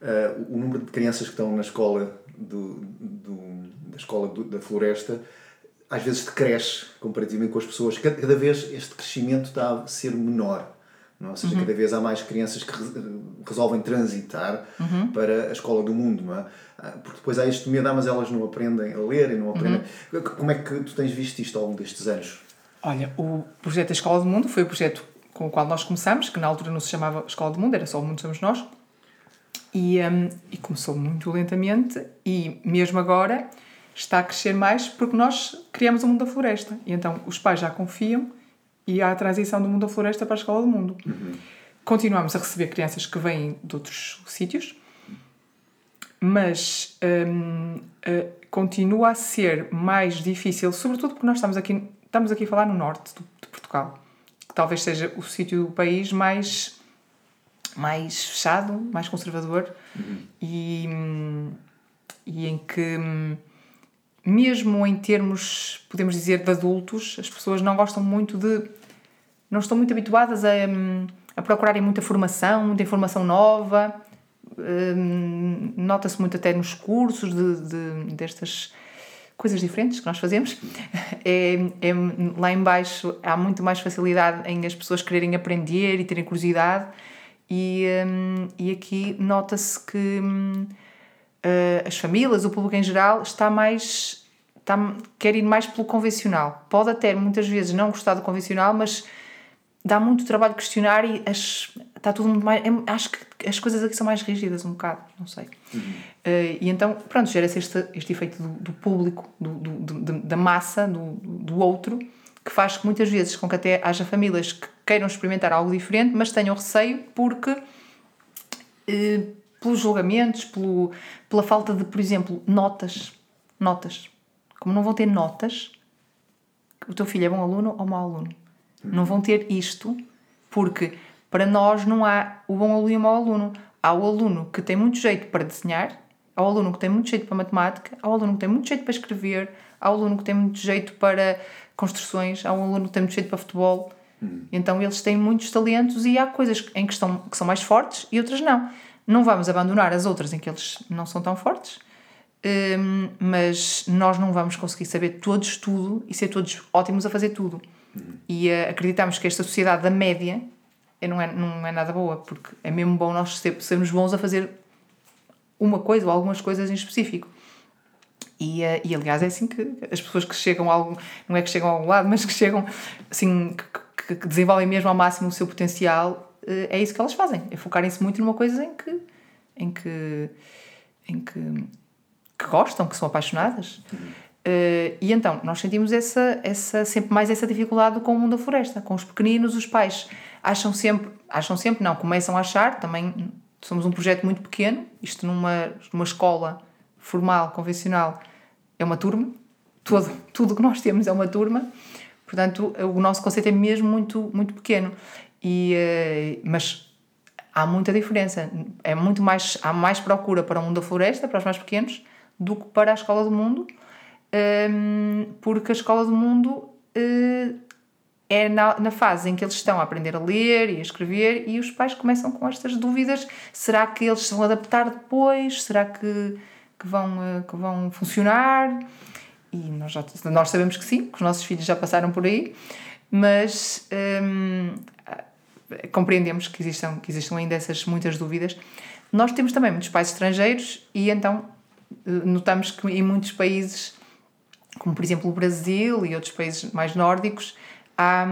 ah, o número de crianças que estão na escola do, do- da escola do- da floresta às vezes decresce comparativamente com as pessoas. Cada, cada vez este crescimento está a ser menor. Não? é? Ou seja, cada vez há mais crianças que re- resolvem transitar para a escola do mundo. Não é? Ah, Porque depois há este medo, ah, mas elas não aprendem a ler e não aprendem. Como é que tu tens visto isto ao longo destes anos? Olha, o projeto da Escola do Mundo foi o projeto com o qual nós começamos, que na altura não se chamava Escola do Mundo, era só o Mundo Somos Nós. E, hum, e começou muito lentamente e mesmo agora está a crescer mais porque nós criamos o Mundo da Floresta. E então os pais já confiam e há a transição do Mundo da Floresta para a Escola do Mundo. Continuamos a receber crianças que vêm de outros sítios, mas hum, eh, continua a ser mais difícil, sobretudo porque nós estamos aqui, estamos aqui a falar no norte de Portugal, talvez seja o sítio do país mais, mais fechado, mais conservador e, hum, e em que, mesmo em termos, podemos dizer, de adultos, as pessoas não gostam muito de. não estão muito habituadas a, a procurarem muita formação, muita informação nova. Hum, Nota-se muito até nos cursos de, de- destas coisas diferentes que nós fazemos. É, é, lá embaixo há muito mais facilidade em as pessoas quererem aprender e terem curiosidade. E, hum, e aqui nota-se que hum, eh, as famílias, o público em geral, está mais. Está, quer ir mais pelo convencional. Pode até muitas vezes não gostar do convencional, mas dá muito trabalho questionar e as, está tudo muito mais. é- acho que as coisas aqui são mais rígidas, um bocado, não sei. Eh, e então, pronto, gera-se este, este efeito do, do público, do, do- do- da- massa, do, do outro, que faz que muitas vezes com que até haja famílias que queiram experimentar algo diferente, mas tenham receio porque eh, pelos julgamentos, pelo, pela falta de, por exemplo, notas. Notas. Como não vão ter notas, o teu filho é bom aluno ou mau aluno. Não vão ter isto porque para nós não há o bom aluno e o mau aluno. Há o aluno que tem muito jeito para desenhar, há o aluno que tem muito jeito para matemática, há o aluno que tem muito jeito para escrever, há o aluno que tem muito jeito para construções, há um aluno que tem muito jeito para futebol. Então eles têm muitos talentos e há coisas em que, estão, que são mais fortes e outras não. Não vamos abandonar as outras em que eles não são tão fortes, hum, mas nós não vamos conseguir saber todos tudo e ser todos ótimos a fazer tudo. E eh, acreditamos que esta sociedade da média é, não, é, não é nada boa, porque é mesmo bom nós sermos bons a fazer uma coisa ou algumas coisas em específico. E, uh, e aliás é assim que as pessoas que chegam a algum, não é que chegam a algum lado, mas que chegam assim, que, que desenvolvem mesmo ao máximo o seu potencial, uh, é isso que elas fazem, é focarem-se muito numa coisa em que, em que, em que, que gostam, que são apaixonadas. Uh, e então, nós sentimos essa, essa, sempre mais essa dificuldade com o mundo da floresta. Com os pequeninos, os pais acham sempre, acham sempre, não, começam a achar, também somos um projeto muito pequeno, isto numa, numa escola formal, convencional, é uma turma, todo, tudo que nós temos é uma turma, portanto, o nosso conceito é mesmo muito, muito pequeno. E, uh, mas há muita diferença, é muito mais, há mais procura para o mundo da floresta, para os mais pequenos, do que para a escola do mundo, um, porque a escola do mundo uh, é na, na fase em que eles estão a aprender a ler e a escrever e os pais começam com estas dúvidas: será que eles se vão adaptar depois? Será que, que, vão, eh, que vão funcionar? E nós, já, nós sabemos que sim, que os nossos filhos já passaram por aí, mas compreendemos que existam, que existam ainda essas muitas dúvidas. Nós temos também muitos pais estrangeiros e então eh, notamos que em muitos países, como por exemplo o Brasil e outros países mais nórdicos, há,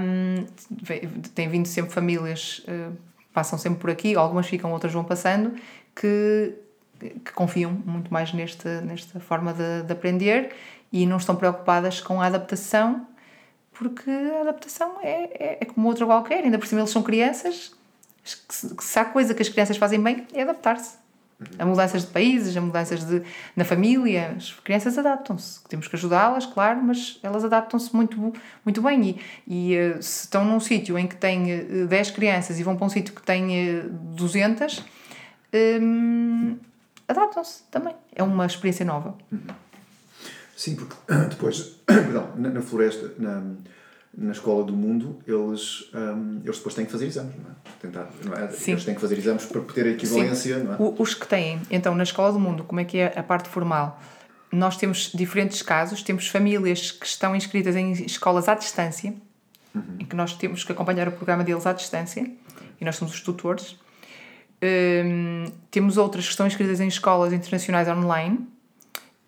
tem vindo sempre famílias, uh, passam sempre por aqui, algumas ficam, outras vão passando, que, que confiam muito mais nesta, nesta forma de, de aprender e não estão preocupadas com a adaptação, porque a adaptação é, é, é como outra qualquer, ainda por cima eles são crianças, se há coisa que as crianças fazem bem é adaptar-se a mudanças de países, a mudanças de, na família. As crianças adaptam-se. Temos que ajudá-las, claro, mas elas adaptam-se muito, muito bem. E, e eh, se estão num sítio em que tem 10 eh, crianças e vão para um sítio que tem 200, eh, hum, adaptam-se também. É uma experiência nova. Sim, porque depois, perdão, na, na floresta, na, na escola do mundo, eles, um, eles depois têm que fazer exames, não é? Tentar, não é? Sim. Eles têm que fazer exames para ter a equivalência, Sim. não é? Os que têm, então, na escola do mundo, como é que é a parte formal? Nós temos diferentes casos, temos famílias que estão inscritas em escolas à distância, uhum. em que nós temos que acompanhar o programa deles à distância, e nós somos os tutores. Um, temos outras que estão inscritas em escolas internacionais online,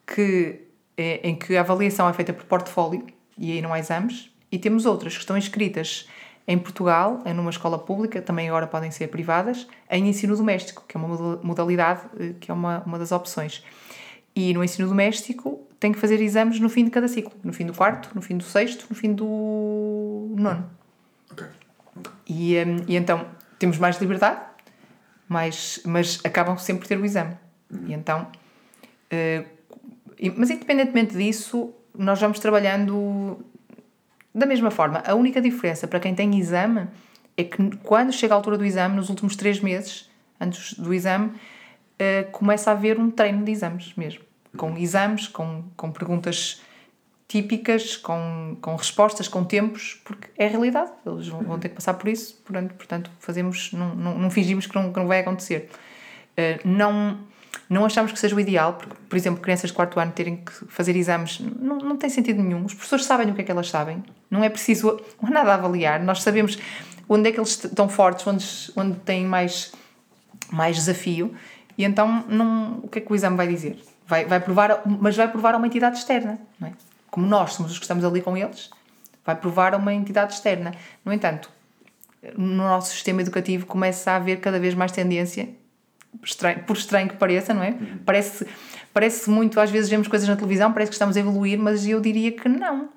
que, é, em que a avaliação é feita por portfólio, e aí não há exames e temos outras que estão inscritas em Portugal, é numa escola pública, também agora podem ser privadas, em ensino doméstico, que é uma modalidade, eh, que é uma, uma das opções. E no ensino doméstico tem que fazer exames no fim de cada ciclo, no fim do quarto, no fim do sexto, no fim do nono. Okay. E, um, e então temos mais liberdade, mas, mas acabam sempre por ter o exame. Uhum. E então, uh, mas independentemente disso, nós vamos trabalhando da mesma forma, a única diferença para quem tem exame é que quando chega a altura do exame, nos últimos três meses, antes do exame, uh, começa a haver um treino de exames mesmo. Com exames, com, com perguntas típicas, com, com respostas, com tempos, porque é realidade. Eles vão, vão ter que passar por isso, portanto, portanto fazemos, não, não, não fingimos que não, que não vai acontecer. Uh, não não achamos que seja o ideal, porque, por exemplo, crianças de quarto ano terem que fazer exames não, não tem sentido nenhum. Os professores sabem o que é que elas sabem, não é preciso nada avaliar. Nós sabemos onde é que eles estão fortes, onde, onde têm mais, mais desafio, e então não, o que é que o exame vai dizer? Vai, vai provar, mas vai provar a uma entidade externa, não é? Como nós somos os que estamos ali com eles, vai provar a uma entidade externa. No entanto, no nosso sistema educativo começa a haver cada vez mais tendência estranho, por estranho que pareça, não é? Parece, parece muito, às vezes vemos coisas na televisão, parece que estamos a evoluir, mas eu diria que não.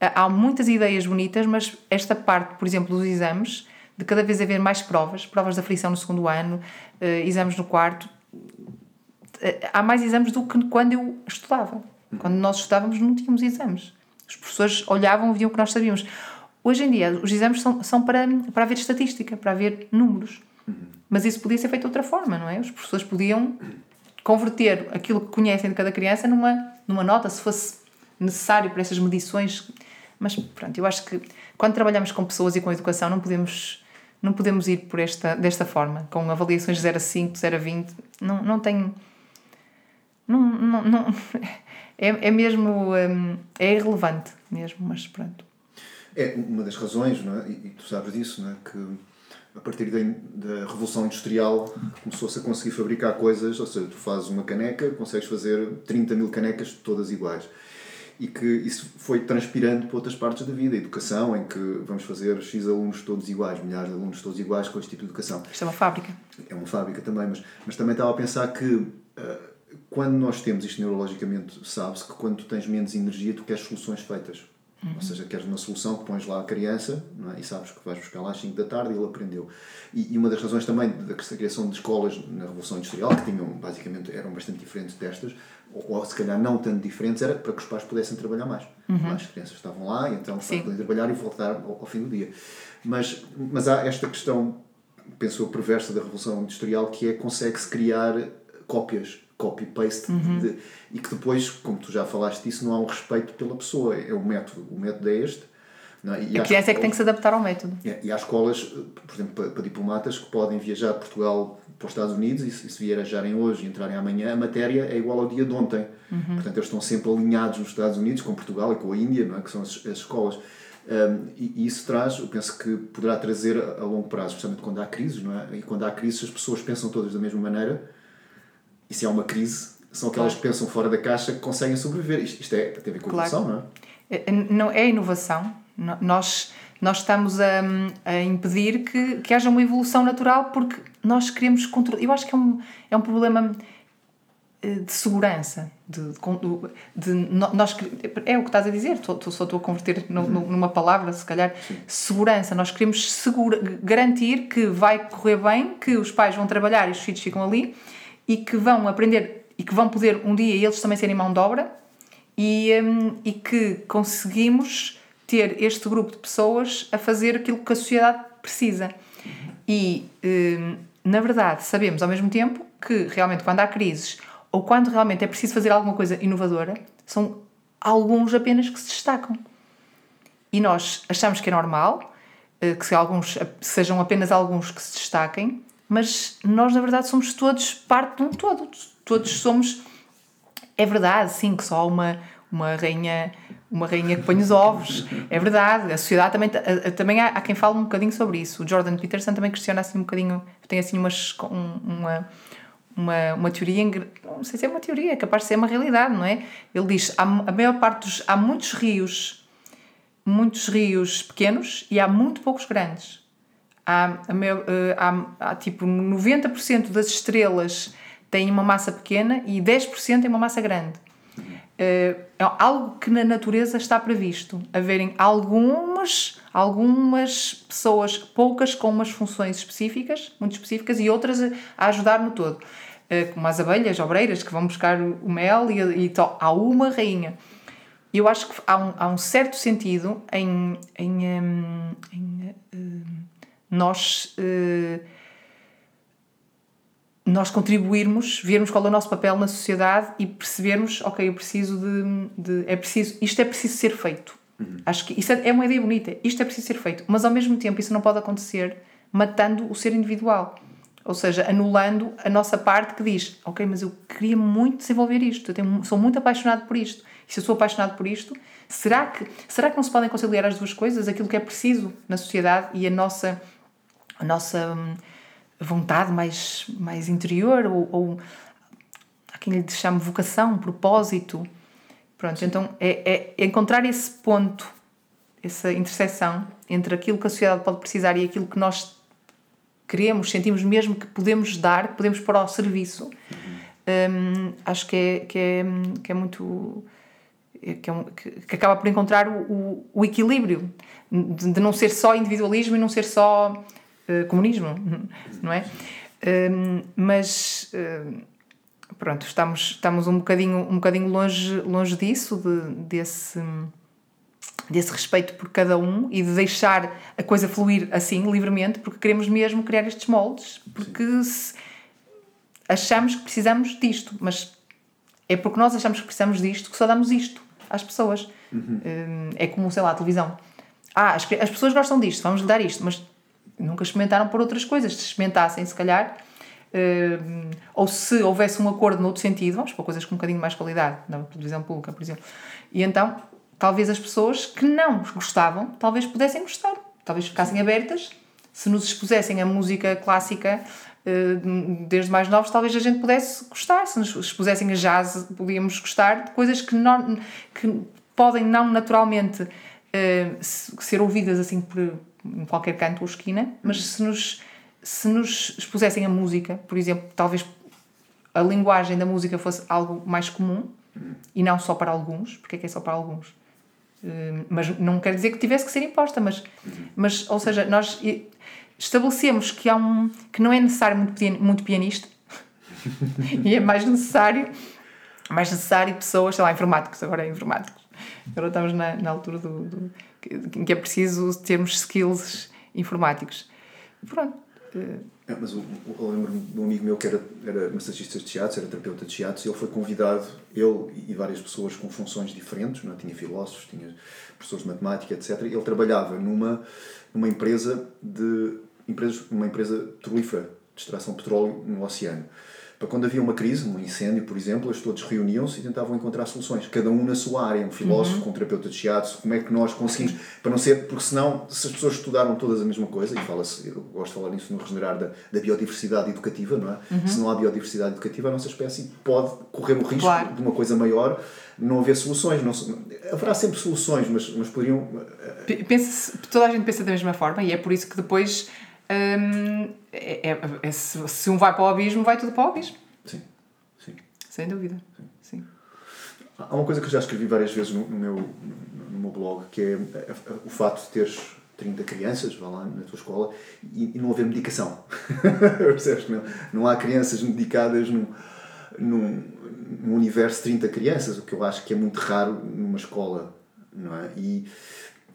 Há muitas ideias bonitas, mas esta parte, por exemplo, dos exames, de cada vez haver mais provas, provas da frição no segundo ano, uh, exames no quarto, uh, há mais exames do que quando eu estudava. Quando nós estudávamos não tínhamos exames. Os professores olhavam viam o que nós sabíamos. Hoje em dia, os exames são, são para, para haver estatística, para haver números. Mas isso podia ser feito de outra forma, não é? Os professores podiam converter aquilo que conhecem de cada criança numa, numa nota, se fosse necessário para essas medições. Mas pronto, eu acho que quando trabalhamos com pessoas e com educação não podemos não podemos ir por esta, desta forma, com avaliações de 0 a 5, 0 a 20. Não, não tem. Não, não, não, é, é mesmo. Hum, é irrelevante mesmo, mas pronto. É uma das razões, não é? E, e tu sabes disso, não é? Que a partir da, da Revolução Industrial, começou-se a conseguir fabricar coisas, ou seja, tu fazes uma caneca, consegues fazer 30 mil canecas todas iguais. E que isso foi transpirando para outras partes da vida, a educação, em que vamos fazer X alunos todos iguais, milhares de alunos todos iguais com este tipo de educação. Isto é uma fábrica. É uma fábrica também, mas, mas também estava a pensar que uh, quando nós temos isto neurologicamente, sabe-se que quando tu tens menos energia, tu queres soluções feitas. Uhum. Ou seja, queres uma solução que pões lá a criança é? e sabes que vais buscar lá às 5 da tarde e ele aprendeu. E, e, uma das razões também da criação de escolas na Revolução Industrial, que tinham, basicamente eram bastante diferentes destas, ou, ou se calhar não tanto diferentes, era para que os pais pudessem trabalhar mais. Uhum. As crianças estavam lá e então podem trabalhar e voltar ao, ao, fim do dia. Mas, mas há esta questão, penso eu, perversa da Revolução Industrial, que é consegue-se criar cópias copy-paste uhum. e que depois, como tu já falaste disso, não há um respeito pela pessoa. É o método. O método é este. Não é? E a criança é que tem que se adaptar ao método. É, e há escolas, por exemplo, para, para, diplomatas que podem viajar de Portugal para os Estados Unidos e se, e se viajarem hoje e entrarem amanhã, a matéria é igual ao dia de ontem. Uhum. Portanto, eles estão sempre alinhados nos Estados Unidos com Portugal e com a Índia, não é? que são as, as escolas. Um, e, e, isso traz, eu penso que poderá trazer a, a longo prazo, especialmente quando há crises, não é? E quando há crises, as pessoas pensam todas da mesma maneira e se há uma crise, são aquelas claro. que pensam fora da caixa que conseguem sobreviver. Isto, isto é, tem a ver com claro. inovação, não é? é? Não é inovação. Nós, nós estamos a, a impedir que, que haja uma evolução natural porque nós queremos controlar. Eu acho que é um, é um problema eh, de segurança. De, de, de, nós, é o que estás a dizer, estou, só estou a converter numa palavra, se calhar. Sim. Segurança. Nós queremos segura, garantir que vai correr bem, que os pais vão trabalhar e os filhos ficam ali e que vão aprender e que vão poder um dia eles também serem mão de obra e, um, e que conseguimos ter este grupo de pessoas a fazer aquilo que a sociedade precisa. E, um, na verdade, sabemos ao mesmo tempo que realmente quando há crises ou quando realmente é preciso fazer alguma coisa inovadora, são alguns apenas que se destacam. E nós achamos que é normal eh, que alguns, sejam apenas alguns que se destaquem, mas nós na verdade somos todos parte de um todo. Todos somos. É verdade, sim, que só uma, uma rainha uma rainha que põe os ovos. É verdade. A sociedade também, também há, há quem fale um bocadinho sobre isso. O Jordan Peterson também questiona assim um bocadinho, tem assim umas, uma, uma, uma teoria, não sei se é uma teoria, é capaz de ser uma realidade, não é? Ele diz, há, a maior parte dos, há muitos rios, muitos rios pequenos e há muito poucos grandes há, eh, há, há tipo 90% das estrelas têm uma massa pequena e 10% têm uma massa grande. Eh, é algo que na natureza está previsto. Haverem algumas, algumas pessoas, poucas com umas funções específicas, muito específicas, e outras a ajudar no todo. Eh, como as abelhas, obreiras, que vão buscar o mel e, e há uma rainha. Eu acho que há um, há um certo sentido em, em, em, em nós, eh, nós contribuirmos, vermos qual é o nosso papel na sociedade e percebermos, ok, eu preciso de, de é preciso, isto é preciso ser feito. Uhum. Acho que isso é, é uma ideia bonita, isto é preciso ser feito, mas ao mesmo tempo isso não pode acontecer matando o ser individual. Ou seja, anulando a nossa parte que diz, ok, mas eu queria muito desenvolver isto, eu tenho, sou muito apaixonado por isto. E se eu sou apaixonado por isto, será que, será que não se podem conciliar as duas coisas? Aquilo que é preciso na sociedade e a nossa a nossa hum, vontade mais, mais interior, ou, ou há quem lhe chame vocação, propósito. Pronto, Sim. então é, é encontrar esse ponto, essa interseção entre aquilo que a sociedade pode precisar e aquilo que nós queremos, sentimos mesmo que podemos dar, que podemos pôr ao serviço. Uhum. Um, acho que é, que é, que é muito. Que, é um, que, acaba por encontrar o, o, o equilíbrio de, de, não ser só individualismo e não ser só eh, comunismo, não é? Uh, mas uh, pronto, estamos, estamos um bocadinho, um bocadinho longe, longe disso, de, desse, desse respeito por cada um e de deixar a coisa fluir assim, livremente, porque queremos mesmo criar estes moldes, porque achamos que precisamos disto, mas é porque nós achamos que precisamos disto que só damos isto às pessoas. Uhum. É como, sei lá, a televisão. Ah, as, as pessoas gostam disto, vamos lhe dar isto, mas nunca experimentaram por outras coisas. Se experimentassem, se calhar, uh, ou se houvesse um acordo noutro sentido, vamos para coisas com um bocadinho mais qualidade, na televisão pública, por exemplo. E então, talvez as pessoas que não gostavam, talvez pudessem gostar, talvez ficassem abertas se nos expusessem a música clássica eh, desde mais novos, talvez a gente pudesse gostar. Se nos expusessem a jazz, podíamos gostar de coisas que, não, que podem não naturalmente uh, ser ouvidas assim por em qualquer canto ou esquina, mas uhum. se nos, se nos expusessem a música, por exemplo, talvez a linguagem da música fosse algo mais comum uhum. e não só para alguns, porque é que é só para alguns? Uh, mas não quer dizer que tivesse que ser imposta, mas, uhum. mas ou seja, nós estabelecemos que, há um, que não é necessário muito, muito pianista e é mais necessário mais necessário pessoas, sei lá, informáticos, agora é informáticos. Agora estamos na, na altura do, do, em que é preciso termos skills informáticos. Pronto. É, mas eu, eu lembro-me de um amigo meu que era, era massagista de teatro, era terapeuta de teatro, e ele foi convidado, ele e várias pessoas com funções diferentes, não é? tinha filósofos, tinha professores de matemática, etc. Ele trabalhava numa, numa empresa de empresas, uma empresa petrolífera de extração de petróleo no oceano. Para quando havia uma crise, um incêndio, por exemplo, eles todos reuniam-se e tentavam encontrar soluções, cada um na sua área, um filósofo, uhum. um terapeuta de teatro, como é que nós conseguimos, para não ser, porque senão, se as pessoas estudaram todas a mesma coisa, e fala-se, eu gosto de falar nisso no regenerar da, da biodiversidade educativa, não é? Uhum. Se não há biodiversidade educativa, a nossa espécie pode correr o risco claro. de uma coisa maior, não haver soluções. Não, haverá sempre soluções, mas, mas poderiam. Pensa toda a gente pensa da mesma forma, e é por isso que depois Hum, é, é, é, se, se um vai para o abismo, vai tudo para o abismo. Sim, sim. Sem dúvida. Sim. sim. Há uma coisa que eu já escrevi várias vezes no, no meu, no meu blog, que é o fato de teres 30 crianças, vá lá na tua escola, e, e não haver medicação. Percebes? Não, não há crianças medicadas num, num, num universo de 30 crianças, o que eu acho que é muito raro numa escola. Não é? E,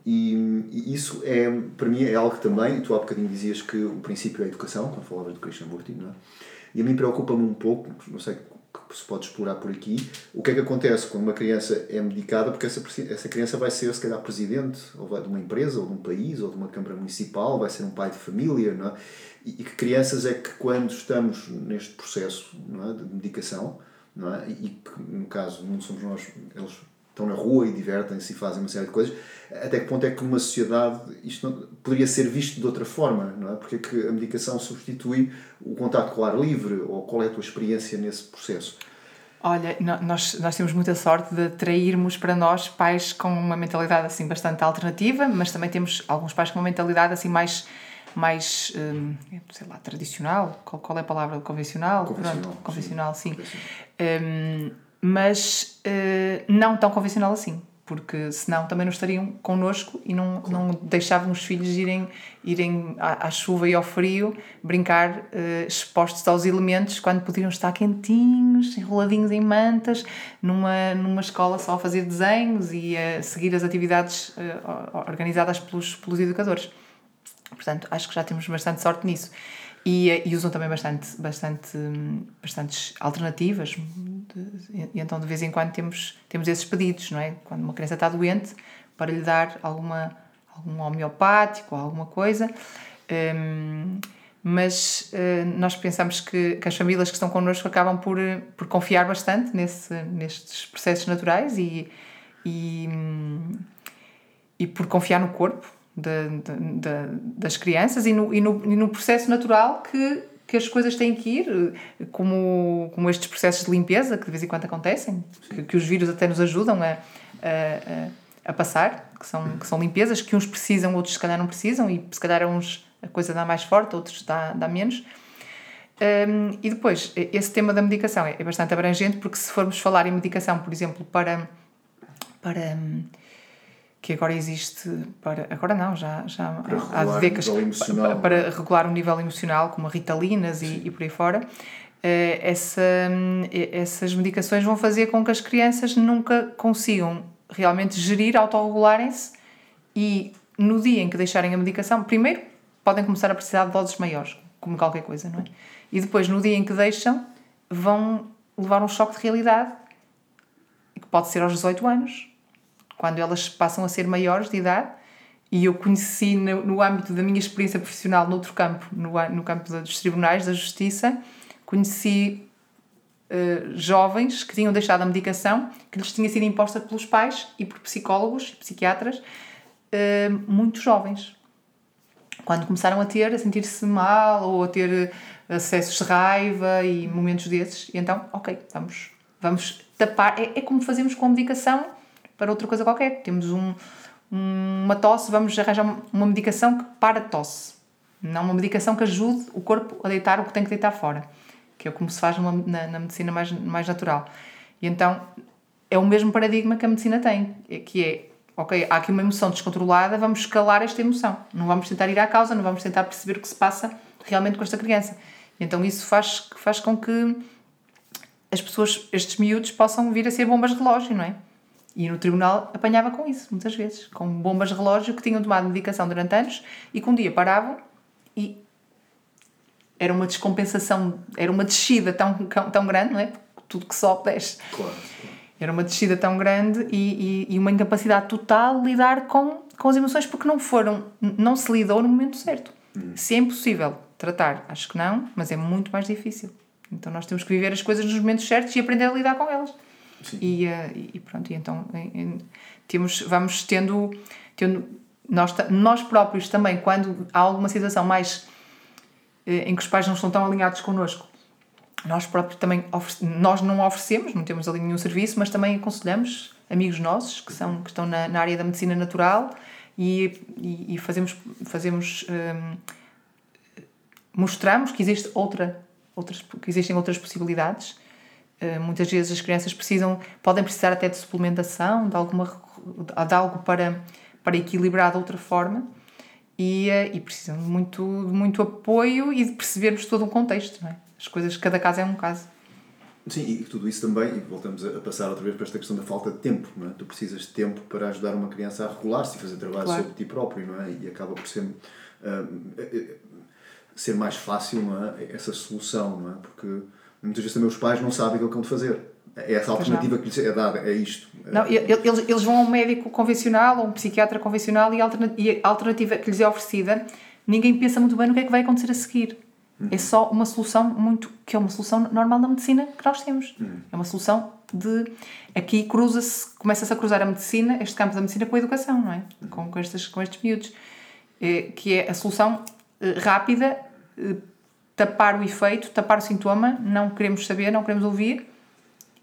e, e, isso é, para mim, é algo que também, tu há bocadinho dizias que o princípio é a educação, quando falavas do Krishnamurti, não é? E a mim preocupa-me um pouco, não sei que se pode explorar por aqui, o que é que acontece quando uma criança é medicada, porque essa, essa criança vai ser, se calhar, presidente ou vai, de uma empresa, ou de um país, ou de uma Câmara Municipal, vai ser um pai de família, não é? E, e que crianças é que, quando estamos neste processo não é, de medicação, não é? e que, no caso, não somos nós, eles estão na rua e divertem-se e fazem uma série de coisas, até que ponto é que numa sociedade isto não, poderia ser visto de outra forma, não é? Porque é que a medicação substitui o contato com o ar livre, ou qual é a tua experiência nesse processo? Olha, nós, nós temos muita sorte de atrairmos para nós pais com uma mentalidade assim bastante alternativa, mas também temos alguns pais com uma mentalidade assim mais mais, hum, sei lá, tradicional, qual, qual é a palavra? Convencional? Convencional, Pronto, convencional sim. sim. Hum, mas uh, não tão convencional assim, porque senão também não estariam connosco e não, não deixavam os filhos irem, irem à, à chuva e ao frio brincar uh, expostos aos elementos quando poderiam estar quentinhos, enroladinhos em mantas, numa, numa escola só a fazer desenhos e a seguir as atividades uh, organizadas pelos, pelos educadores. Portanto, acho que já temos bastante sorte nisso. E, e usam também bastante, bastante, bastantes alternativas. E, então, de vez em quando, temos, temos esses pedidos, não é? Quando uma criança está doente, para lhe dar alguma, algum homeopático ou alguma coisa. Um, mas uh, nós pensamos que, que as famílias que estão connosco acabam por, por confiar bastante nesse, nestes processos naturais e, e, e por confiar no corpo de, de, das crianças e no, e, no, e no processo natural que, que as coisas têm que ir, como, como estes processos de limpeza que de vez em quando acontecem, que, que os vírus até nos ajudam a, a, a, passar, que são, que são limpezas, que uns precisam, outros se calhar não precisam, e se calhar uns a coisa dá mais forte, outros dá, dá menos. Um, e depois, esse tema da medicação é, é bastante abrangente, porque se formos falar em medicação, por exemplo, para. para que agora existe para agora não já já há para, para, regular o nível emocional como ritalinas e, e, por aí fora eh, essa, essas medicações vão fazer com que as crianças nunca consigam realmente gerir autorregularem-se e no dia em que deixarem a medicação primeiro podem começar a precisar de doses maiores como qualquer coisa não é? E depois no dia em que deixam vão levar um choque de realidade que pode ser aos 18 anos quando elas passam a ser maiores de idade, e eu conheci no, no âmbito da minha experiência profissional noutro campo, no, no campo dos tribunais, da justiça, conheci uh, jovens que tinham deixado a medicação que lhes tinha sido imposta pelos pais e por psicólogos e psiquiatras uh, muito jovens. Quando começaram a ter, a sentir-se mal ou a ter acessos de raiva e momentos desses, e então, ok, vamos, vamos tapar. É, é como fazemos com a medicação para outra coisa qualquer. Temos um, uma tosse, vamos arranjar uma medicação que para a tosse. Não uma medicação que ajude o corpo a deitar o que tem que deitar fora, que é como se faz numa, na, na medicina mais, mais natural. E então é o mesmo paradigma que a medicina tem, que é, ok, há aqui uma emoção descontrolada, vamos escalar esta emoção. Não vamos tentar ir à causa, não vamos tentar perceber o que se passa realmente com esta criança. E então isso faz, faz com que as pessoas, estes miúdos, possam vir a ser bombas de relógio, não é? E no tribunal apanhava com isso, muitas vezes, com bombas de relógio que tinham tomado medicação durante anos e que um dia paravam e era uma descompensação, era uma descida tão, tão grande, não é? Tudo que sobe desce. Claro. Era uma descida tão grande e, e, e, uma incapacidade total de lidar com, com as emoções porque não foram, não se lidou no momento certo. Hum. Se é impossível tratar, acho que não, mas é muito mais difícil. Então nós temos que viver as coisas nos momentos certos e aprender a lidar com elas. E, uh, e pronto, e então em, temos, vamos tendo, tendo nós, nós próprios também, quando há alguma situação mais eh, em que os pais não estão tão alinhados connosco, nós próprios também nós não oferecemos, não temos ali nenhum serviço, mas também aconselhamos amigos nossos que, são, que estão na, na área da medicina natural e, e, e fazemos, fazemos um, mostramos que existe outra, outras, que existem outras possibilidades. Uh, muitas vezes as crianças precisam, podem precisar até de suplementação, de, alguma, de algo para para equilibrar de outra forma e, eh, e precisam de muito, de muito apoio e de percebermos todo um contexto, não é? As coisas, cada caso é um caso. Sim, e tudo isso também, e voltamos a passar outra vez para esta questão da falta de tempo, não é? Tu precisas de tempo para ajudar uma criança a regular-se e fazer trabalho claro. sobre ti próprio, não é? E acaba por ser, uh, ser mais fácil, não é? Essa solução, não é? Porque muitas vezes também os pais não sabem aquilo que vão de fazer é essa alternativa que lhes é dada, é isto. Não, eles, eles vão a um médico convencional ou um psiquiatra convencional e a alternativa que lhes é oferecida, ninguém pensa muito bem no que é que vai acontecer a seguir. Uhum. É só uma solução muito. que é uma solução normal da medicina que nós temos. Uhum. É uma solução de. Aqui cruza-se, começa-se a cruzar a medicina, este campo da medicina, com a educação, não é? Uhum. Com, com, estes, com estes miúdos. É, que é a solução eh, rápida, eh, tapar o efeito, tapar o sintoma, não queremos saber, não queremos ouvir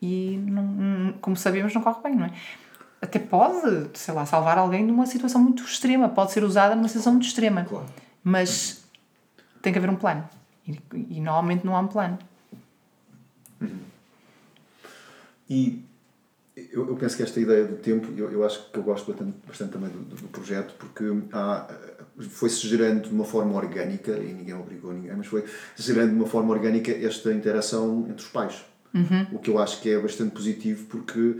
e, não, como sabemos, não corre bem, não é? Até pode, sei lá, salvar alguém de uma situação muito extrema, pode ser usada numa situação muito extrema, claro. mas tem que haver um plano e, e normalmente não há um plano. Uhum. E eu, eu, penso que esta ideia do tempo, eu, eu acho que eu gosto bastante, bastante também do, do, projeto, porque foi-se gerando de uma forma orgânica, e ninguém obrigou ninguém, mas foi gerando de uma forma orgânica esta interação entre os pais. Uhum. O que eu acho que é bastante positivo porque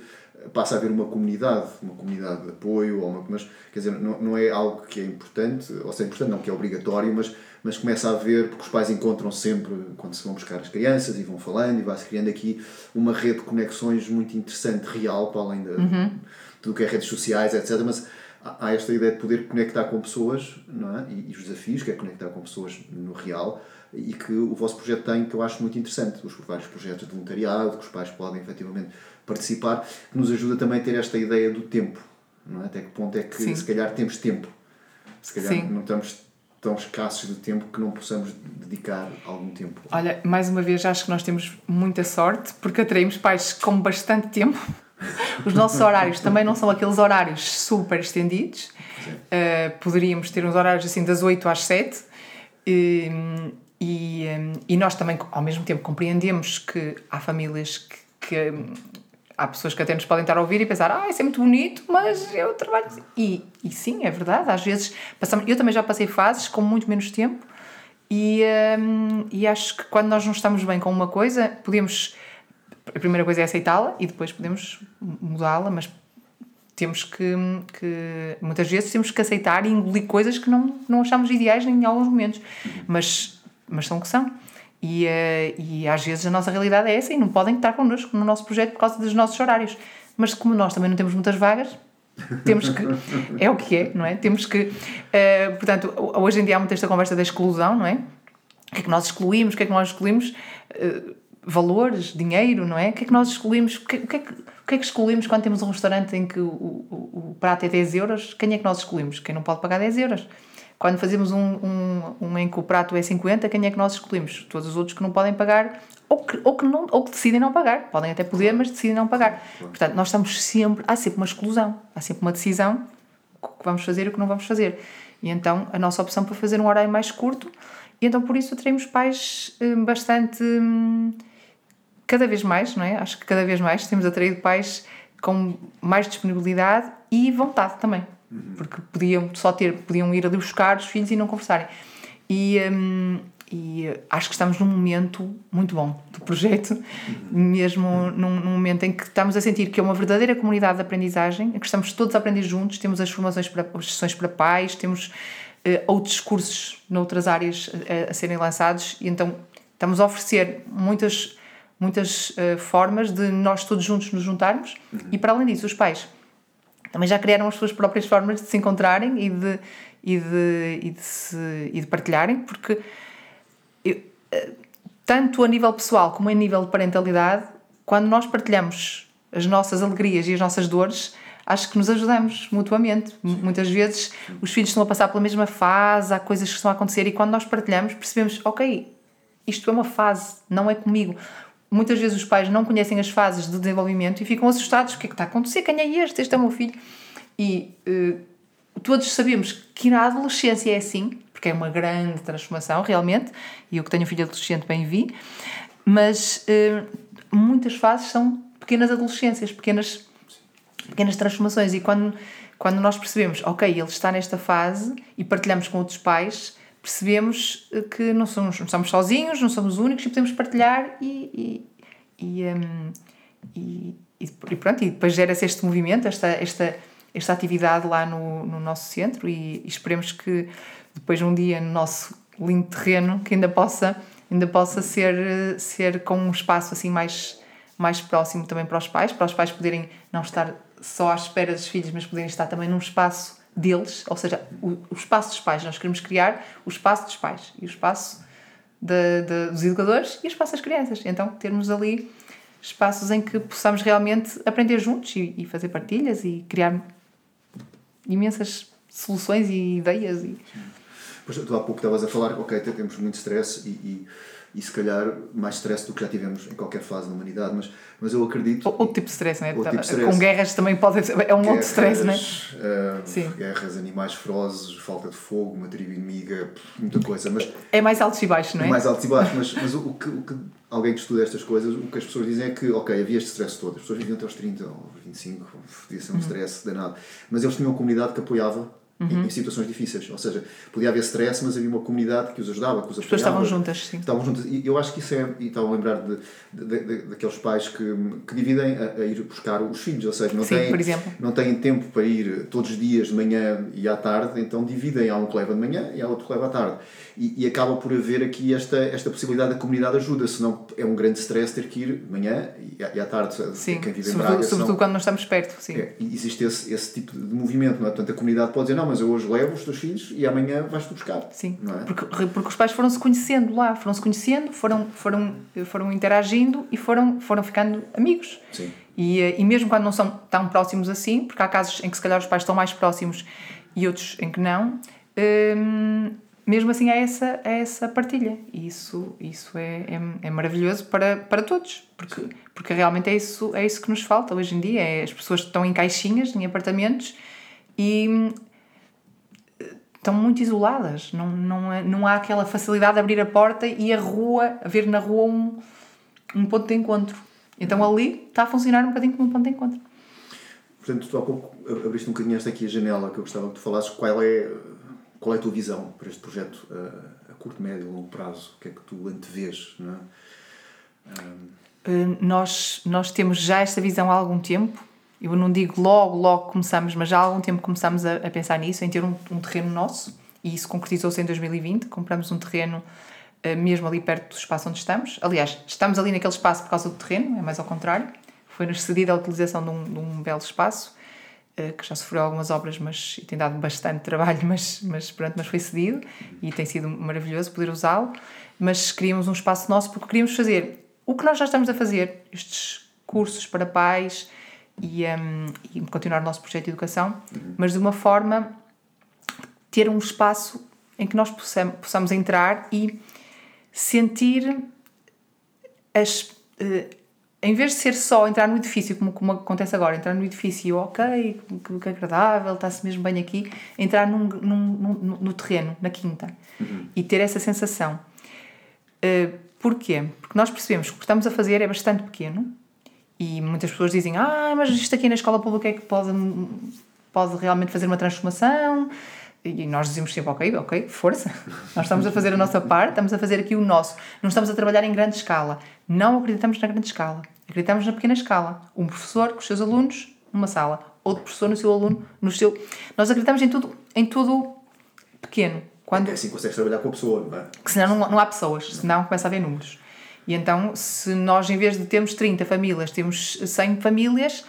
passa a haver uma comunidade, uma comunidade de apoio, ou uma, mas quer dizer, não, não é algo que é importante, ou se é importante, não que é obrigatório, mas, mas começa a haver, porque os pais encontram sempre, quando se vão buscar as crianças e vão falando, e vai-se criando aqui uma rede de conexões muito interessante, real, para além de, uhum. tudo que é redes sociais, etc. Mas há esta ideia de poder conectar com pessoas, não é? e, e os desafios que é conectar com pessoas no real, e que o vosso projeto tem, que eu acho muito interessante, os vários projetos de voluntariado, que os pais podem efetivamente participar, que nos ajuda também a ter esta ideia do tempo, não é? Até que ponto é que Sim. se calhar temos tempo, se calhar Sim. não estamos tão escassos de tempo que não possamos dedicar algum tempo. Olha, mais uma vez acho que nós temos muita sorte porque atraímos pais com bastante tempo. Os nossos horários também não são aqueles horários super estendidos. Uh, poderíamos ter uns horários assim das 8 às 7. E, e, hum, e nós também, ao mesmo tempo, compreendemos que há famílias que, que há pessoas que até nos podem estar a ouvir e pensar, ah, isso é muito bonito, mas eu trabalho. E, e sim, é verdade, às vezes passamos, eu também já passei fases com muito menos tempo e, um, e acho que quando nós não estamos bem com uma coisa, podemos, a primeira coisa é aceitá-la e depois podemos mudá-la, mas temos que, que, muitas vezes temos que aceitar e engolir coisas que não, não achamos ideais em alguns momentos, mas mas são o que são. E, uh, e às vezes a nossa realidade é essa e não podem estar connosco no nosso projeto por causa dos nossos horários. Mas como nós também não temos muitas vagas, temos que. É o que é, não é? Temos que. Uh, portanto, hoje em dia há muito esta conversa da exclusão, não é? O que é que nós excluímos? O que é que nós excluímos? Uh, valores, dinheiro, não é? O que é que nós excluímos? O que, é, que, o que é que excluímos quando temos um restaurante em que o, o, o prato é 10 euros? Quem é que nós excluímos? Quem não pode pagar 10 euros? quando fazemos um, um, um em que o prato é 50, quem é que nós escolhemos? Todos os outros que não podem pagar ou que, ou que, não, ou que decidem não pagar. Podem até poder, mas decidem não pagar. Portanto, nós estamos sempre. Há sempre uma exclusão, há sempre uma decisão o que vamos fazer e o que não vamos fazer. E então a nossa opção para fazer um horário mais curto, e então por isso teremos pais hum, bastante. Hum, cada vez mais, não é? Acho que cada vez mais temos atraído pais com mais disponibilidade e vontade também porque podiam só ter, podiam ir ali buscar os filhos e não conversarem. E, um, e acho que estamos num momento muito bom do projeto, mesmo num, num, momento em que estamos a sentir que é uma verdadeira comunidade de aprendizagem, em que estamos todos a aprender juntos, temos as formações para as sessões para pais, temos uh, outros cursos noutras áreas a, a, serem lançados, e então estamos a oferecer muitas, muitas uh, formas de nós todos juntos nos juntarmos, uhum. e para além disso, os pais também já criaram as suas próprias formas de se encontrarem e de, e de, e de, se, e de partilharem, porque eu, eh, tanto a nível pessoal como a nível de parentalidade, quando nós partilhamos as nossas alegrias e as nossas dores, acho que nos ajudamos mutuamente. Sim. Muitas vezes os filhos estão a passar pela mesma fase, há coisas que estão a acontecer e quando nós partilhamos percebemos, ok, isto é uma fase, não é comigo muitas vezes os pais não conhecem as fases de desenvolvimento e ficam assustados: o que é que está a acontecer? Quem é este? Este é o meu filho. E uh, todos sabemos que na adolescência é assim, porque é uma grande transformação, realmente, e eu que tenho um filho adolescente bem vi, mas uh, muitas fases são pequenas adolescências, pequenas, pequenas transformações. E quando, quando nós percebemos, ok, ele está nesta fase e partilhamos com outros pais percebemos eh, que não somos, não somos sozinhos, não somos únicos e podemos partilhar e, e, e, um, e, e, pronto, e depois gera-se este movimento, esta, esta, esta atividade lá no, no nosso centro e, e esperemos que depois um dia no nosso lindo terreno que ainda possa, ainda possa ser, ser com um espaço assim mais, mais próximo também para os pais, para os pais poderem não estar só à espera dos filhos, mas poderem estar também num espaço deles, ou seja, o, o, espaço dos pais. Nós queremos criar o espaço dos pais e o espaço de, de, dos educadores e o espaço das crianças. Então, termos ali espaços em que possamos realmente aprender juntos e, e fazer partilhas e criar imensas soluções e ideias. E... Pois, tu há pouco estavas a falar, ok, temos muito stress e, e e se calhar mais stress do que já tivemos em qualquer fase da humanidade, mas, mas eu acredito... Outro tipo de stress, não é? Tipo de stress, Com guerras também pode ser, é um outro stress, não é? Uh, Sim. Guerras, animais ferozes, falta de fogo, uma tribo inimiga, muita coisa, mas... É mais altos e baixos, não é? É mais altos e baixos, mas, mas o, que, o que alguém que estuda estas coisas, o que as pessoas dizem é que, ok, havia este stress todo, as pessoas viviam até aos 30 ou 25, podia ser um uhum. stress danado, mas eles tinham uma comunidade que apoiava uhum. em, situações difíceis. Ou seja, podia haver stress, mas havia uma comunidade que os ajudava, que os apoiava. As pessoas estavam juntas, sim. Estavam juntas. E eu acho que isso é. E estava a lembrar de, de, de, daqueles pais que, que dividem a, a, ir buscar os filhos, ou seja, não, sim, têm, não têm tempo para ir todos os dias de manhã e à tarde, então dividem. Há um que leva de manhã e há outro que leva à tarde. E, e acaba por haver aqui esta, esta possibilidade da comunidade ajuda, senão é um grande stress ter que ir de manhã e à, e à tarde. Sim, quem vive em Braga, sobretudo, sobretudo quando não estamos perto. Sim. É, existe esse, esse tipo de movimento, não é? Portanto, a comunidade pode dizer: não, mas eu hoje levo os teus filhos e amanhã vais-te buscar. Sim, é? porque, porque os pais foram-se conhecendo lá, foram-se conhecendo, foram, foram, foram interagindo e foram, foram ficando amigos. Sim. E, eh, e mesmo quando não são tão próximos assim, porque há casos em que se calhar os pais estão mais próximos e outros em que não, hum, mesmo assim há essa, há essa partilha. E isso, isso é, é, é, maravilhoso para, para todos, porque, porque realmente é isso, é isso que nos falta hoje em dia. É, as pessoas estão em caixinhas, em apartamentos e hum, estão muito isoladas. Não, não, é, não há aquela facilidade de abrir a porta e a rua, a ver na rua um, um ponto de encontro. Então ali está a funcionar um bocadinho como um ponto de encontro. Portanto, tu há pouco abriste um bocadinho esta aqui a janela que eu gostava que tu falasses. Qual é, qual é a tua visão para este projeto a, a curto, médio e longo prazo? O que é que tu antevês? Não é? Um... nós, nós temos já esta visão há algum tempo eu não digo logo, logo começamos, mas já há algum tempo começamos a, a pensar nisso, em ter um, um terreno nosso, e isso concretizou-se em 2020. Compramos um terreno uh, mesmo ali perto do espaço onde estamos. Aliás, estamos ali naquele espaço por causa do terreno, é mais ao contrário. Foi-nos cedida a utilização de um, de um belo espaço, que já sofreu algumas obras, mas tem dado bastante trabalho, mas, mas pronto, mas foi cedido e tem sido maravilhoso poder usá-lo. Mas queríamos um espaço nosso porque queríamos fazer o que nós já estamos a fazer, estes cursos para pais, e, um, e continuar o nosso projeto de educação, uhum. mas de uma forma ter um espaço em que nós possamos, possamos entrar e sentir as. Uh, em vez de ser só entrar no edifício, como, como acontece agora, entrar no edifício, ok, que, que agradável, está-se mesmo bem aqui, entrar num, num, num, no terreno, na quinta, uhum. e ter essa sensação. Uh, porquê? Porque nós percebemos que o que estamos a fazer é bastante pequeno e muitas pessoas dizem: Ah, mas isto aqui na escola pública é que pode, pode realmente fazer uma transformação. E nós dizemos sempre, ok, ok, força. Nós estamos a fazer a nossa parte, estamos a fazer aqui o nosso. Não estamos a trabalhar em grande escala. Não acreditamos na grande escala. Acreditamos na pequena escala. Um professor com os seus alunos numa sala, outro professor no seu aluno, no seu. Nós acreditamos em tudo, em tudo pequeno. Quando... É assim que consegues trabalhar com a pessoa, não é? Que senão não, não há pessoas, senão começa a haver números. E então, se nós, em vez de termos 30 famílias, temos 100 famílias,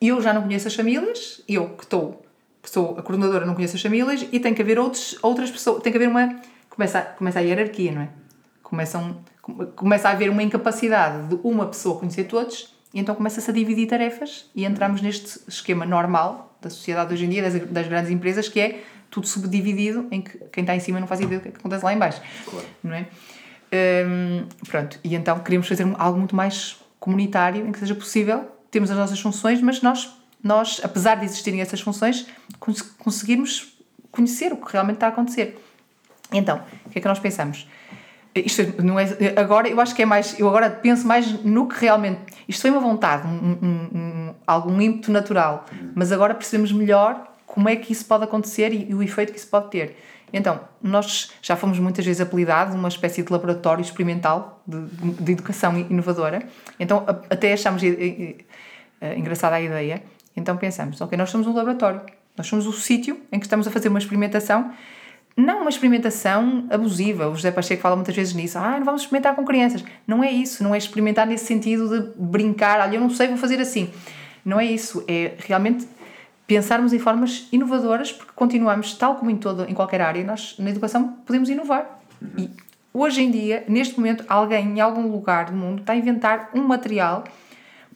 eu já não conheço as famílias, eu que estou sou a coordenadora, não conheço as famílias e tem que haver outros, outras pessoas, tem que haver uma. Começa, começa a hierarquia, não é? Começam, começa a haver uma incapacidade de uma pessoa conhecer todos e então começa-se a dividir tarefas e entramos neste esquema normal da sociedade hoje em dia, das, das grandes empresas, que é tudo subdividido em que quem está em cima não faz ideia do que, é acontece lá em baixo. Claro. Não é? Hum, pronto, e então queremos fazer algo muito mais comunitário, em que seja possível, temos as nossas funções, mas nós nós, apesar de existirem essas funções, cons conseguirmos conhecer o que realmente está a acontecer. Então, o que é que nós pensamos? Isto não é, agora eu acho que é mais, eu agora penso mais no que realmente, isto foi uma vontade, um, um, um, algum ímpeto natural, mas agora percebemos melhor como é que isso pode acontecer e, e o efeito que isso pode ter. Então, nós já fomos muitas vezes apelidados uma espécie de laboratório experimental de, de educação inovadora, então até achamos engraçada a ideia então pensamos, ok, nós somos um laboratório, nós somos o sítio em que estamos a fazer uma experimentação, não uma experimentação abusiva. O José Pacheco fala muitas vezes nisso, ah, não vamos experimentar com crianças. Não é isso, não é experimentar nesse sentido de brincar, olha, eu não sei, vou fazer assim. Não é isso, é realmente pensarmos em formas inovadoras, porque continuamos, tal como em, todo, em qualquer área, nós na educação podemos inovar. E hoje em dia, neste momento, alguém em algum lugar do mundo está a inventar um material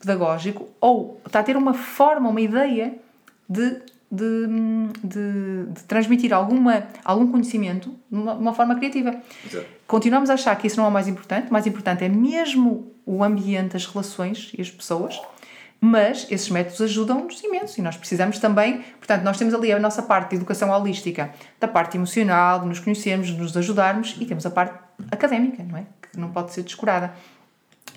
pedagógico ou está a ter uma forma, uma ideia de, de, de, de transmitir alguma, algum conhecimento de uma, uma, forma criativa. Exato. Continuamos a achar que isso não é o mais importante, o mais importante é mesmo o ambiente, as relações e as pessoas, mas esses métodos ajudam-nos imenso e nós precisamos também, portanto, nós temos ali a nossa parte de educação holística, da parte emocional, de nos conhecermos, de nos ajudarmos e temos a parte académica, não é? Que não pode ser descurada.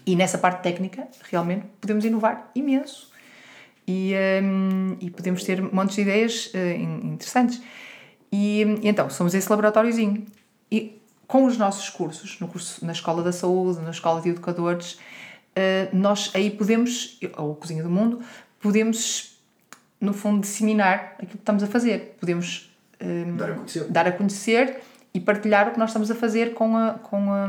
E nessa parte técnica, realmente, podemos inovar imenso. E, um, e podemos ter montes de ideias uh, interessantes. E, e, então, somos esse laboratóriozinho. E com os nossos cursos, no curso, na Escola da Saúde, na Escola de Educadores, uh, nós aí podemos, ou Cozinha do Mundo, podemos, no fundo, disseminar aquilo que estamos a fazer. Podemos um, dar, a conhecer. dar a conhecer e partilhar o que nós estamos a fazer com, a, com, a,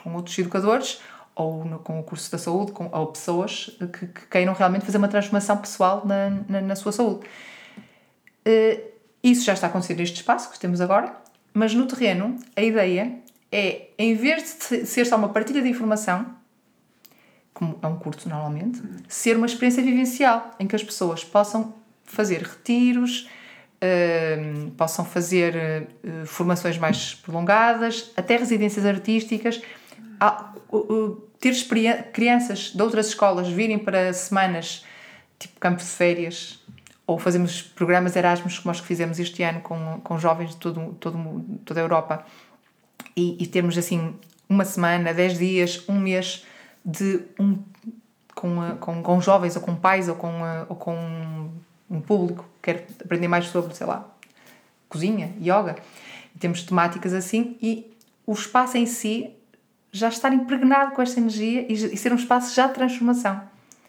com outros educadores ou no, com o curso da saúde, com, ou pessoas que, que queiram realmente fazer uma transformação pessoal na, na, na sua saúde. Uh, isso já está a acontecer neste espaço que temos agora, mas no terreno a ideia é, em vez de ser só uma partilha de informação, como é um curso normalmente, ser uma experiência vivencial em que as pessoas possam fazer retiros, uh, possam fazer uh, formações mais prolongadas, até residências artísticas ter crianças de outras escolas virem para semanas, tipo campo de férias, ou fazemos programas Erasmus, como os que fizemos este ano com, com jovens de todo, todo, toda a Europa, e, e termos assim uma semana, dez dias, um mês de um, com, com, com jovens, ou com pais, ou com, ou com um público que quer aprender mais sobre, sei lá, cozinha, yoga. E temos temáticas assim, e o espaço em si já estar impregnado com esta energia e, e ser um espaço já de transformação.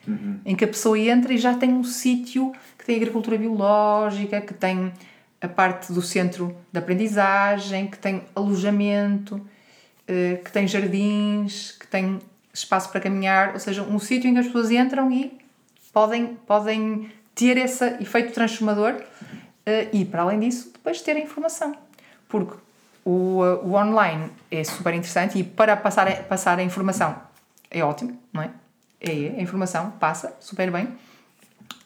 Uhum. Em que a pessoa entra e já tem um sítio que tem agricultura biológica, que tem a parte do centro de aprendizagem, que tem alojamento, eh, que tem jardins, que tem espaço para caminhar, ou seja, um sítio em que as pessoas entram e podem, podem ter esse efeito transformador eh, e, para além disso, depois ter a informação. Porque o, o online é super interessante e para passar a, passar a informação é ótimo, não é? É, a informação passa super bem.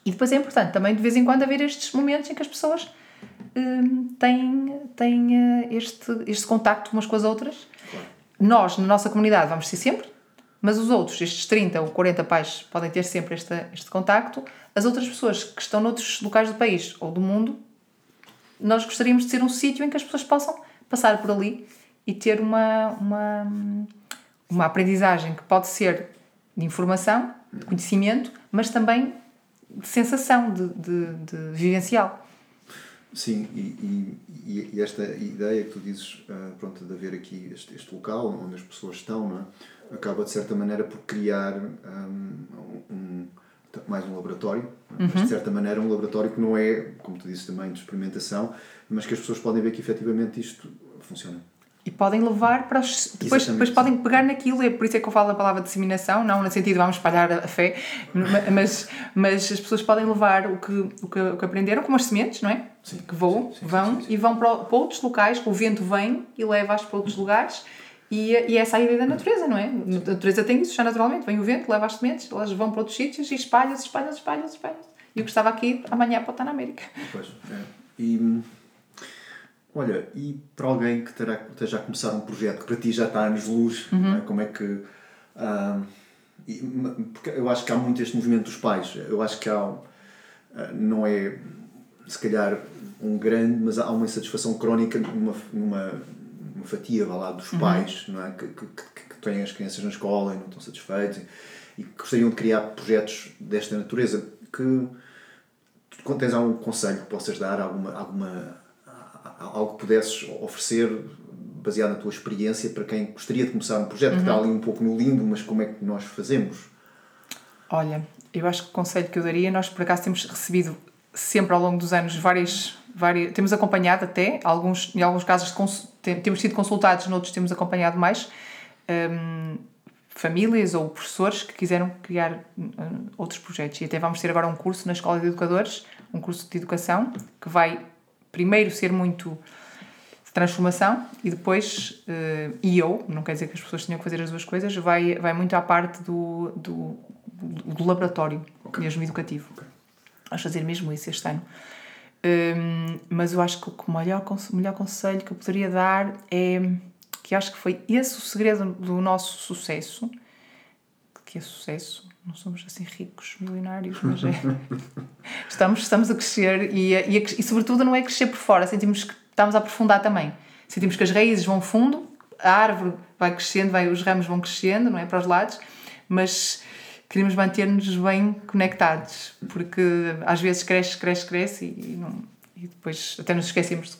E depois é importante também de vez em quando haver estes momentos em que as pessoas hum, têm, têm eh, este, este contacto umas com as outras. Nós, na nossa comunidade, vamos ser sempre, mas os outros, estes 30 ou 40 pais, podem ter sempre este, este contacto. As outras pessoas que estão noutros locais do país ou do mundo, nós gostaríamos de ser um sítio em que as pessoas possam passar por ali e ter uma, uma, uma aprendizagem que pode ser de informação, de conhecimento, mas também de sensação, de, de, de vivencial. Sim, e, e, e, esta ideia que tu dizes, uh, pronto, de haver aqui este, este local onde as pessoas estão, é? acaba de certa maneira por criar um, um mais um laboratório, é? uhum. mas de certa maneira um laboratório que não é, como tu dizes também, de experimentação, mas que as pessoas podem ver que efetivamente isto funciona e podem levar para os. Depois, depois podem pegar naquilo, é por isso é que eu falo a palavra disseminação, não no sentido de vamos espalhar a fé, mas, mas as pessoas podem levar o que, o que, o que aprenderam, como as sementes, não é? Sim, que voam, sim, sim, vão e vão para, para outros locais, o vento vem e leva-as para outros lugares. E, e essa é a ideia da natureza, não é? A natureza tem isso já naturalmente. Vem o vento, leva as sementes, elas vão para outros sítios e espalham-se, espalham-se, espalham-se, espalham-se. E o que estava aqui amanhã pode estar na América. Pois, é. E Olha, e para alguém que terá, esteja a começar um projeto que para ti já está anos luz, uhum. é? como é que. Uh, e, porque eu acho que há muito este movimento dos pais. Eu acho que há. Uh, não é, se calhar, um grande, mas há uma insatisfação crónica numa, numa, numa fatia vá lá, dos uhum. pais, não é? Que, que, que, têm as crianças na escola e não estão satisfeitos e, e que gostariam de criar projetos desta natureza. Que, quando tens algum conselho que possas dar, alguma, alguma algo que pudesses oferecer baseado na tua experiência para quem gostaria de começar um projeto uhum. que está ali um pouco no limbo, mas como é que nós fazemos? Olha, eu acho que o conselho que eu daria, nós por acaso temos recebido sempre ao longo dos anos várias, várias temos acompanhado até, alguns, em alguns casos temos sido consultados, noutros temos acompanhado mais, um, famílias ou professores que quiseram criar um, outros projetos. E até vamos ter agora um curso na Escola de Educadores, um curso de educação, que vai primeiro ser muito de transformação e depois, uh, e eu, não quer dizer que as pessoas tenham que fazer as duas coisas, vai, vai muito à parte do, do, do laboratório, okay. mesmo educativo. Okay. Vamos fazer mesmo isso este ano. Um, mas eu acho que o melhor, o melhor conselho que eu poderia dar é que acho que foi esse o segredo do nosso sucesso. Que é sucesso? não somos assim ricos, milionários, mas é. estamos, estamos a crescer e, e, e, sobretudo, não é crescer por fora, sentimos que estamos a aprofundar também. Sentimos que as raízes vão fundo, a árvore vai crescendo, vai, os ramos vão crescendo, não é? Para os lados, mas queremos manter-nos bem conectados, porque às vezes cresce, cresce, cresce e, não, e depois até nos esquecemos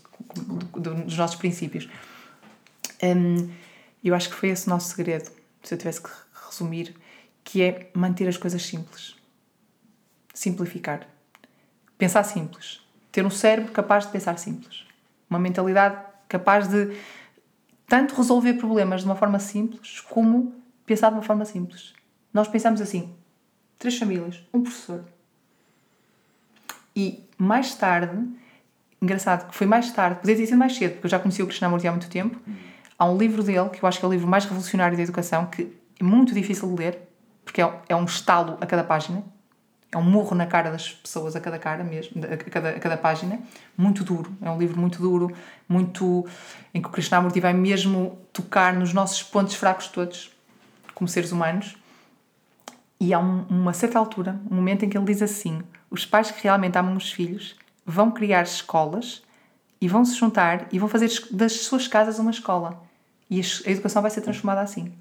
dos nossos princípios. Hum, eu acho que foi esse o nosso segredo, se eu tivesse que resumir que é manter as coisas simples. Simplificar. Pensar simples. Ter um cérebro capaz de pensar simples. Uma mentalidade capaz de tanto resolver problemas de uma forma simples como pensar de uma forma simples. Nós pensamos assim: três famílias, um professor. E mais tarde, engraçado que foi mais tarde, podia ter sido mais cedo, porque eu já conheci o Krishnamurti há muito tempo. Há um livro dele, que eu acho que é o livro mais revolucionário da educação, que é muito difícil de ler, porque é, é um estalo a cada página, é um murro na cara das pessoas a cada cara mesmo, a cada, a cada página, muito duro. É um livro muito duro, muito em que o Krishnamurti vai mesmo tocar nos nossos pontos fracos todos, como seres humanos. E há um, uma certa altura, um momento em que ele diz assim: os pais que realmente amam os filhos vão criar escolas e vão se juntar e vão fazer das suas casas uma escola. E a educação vai ser transformada assim.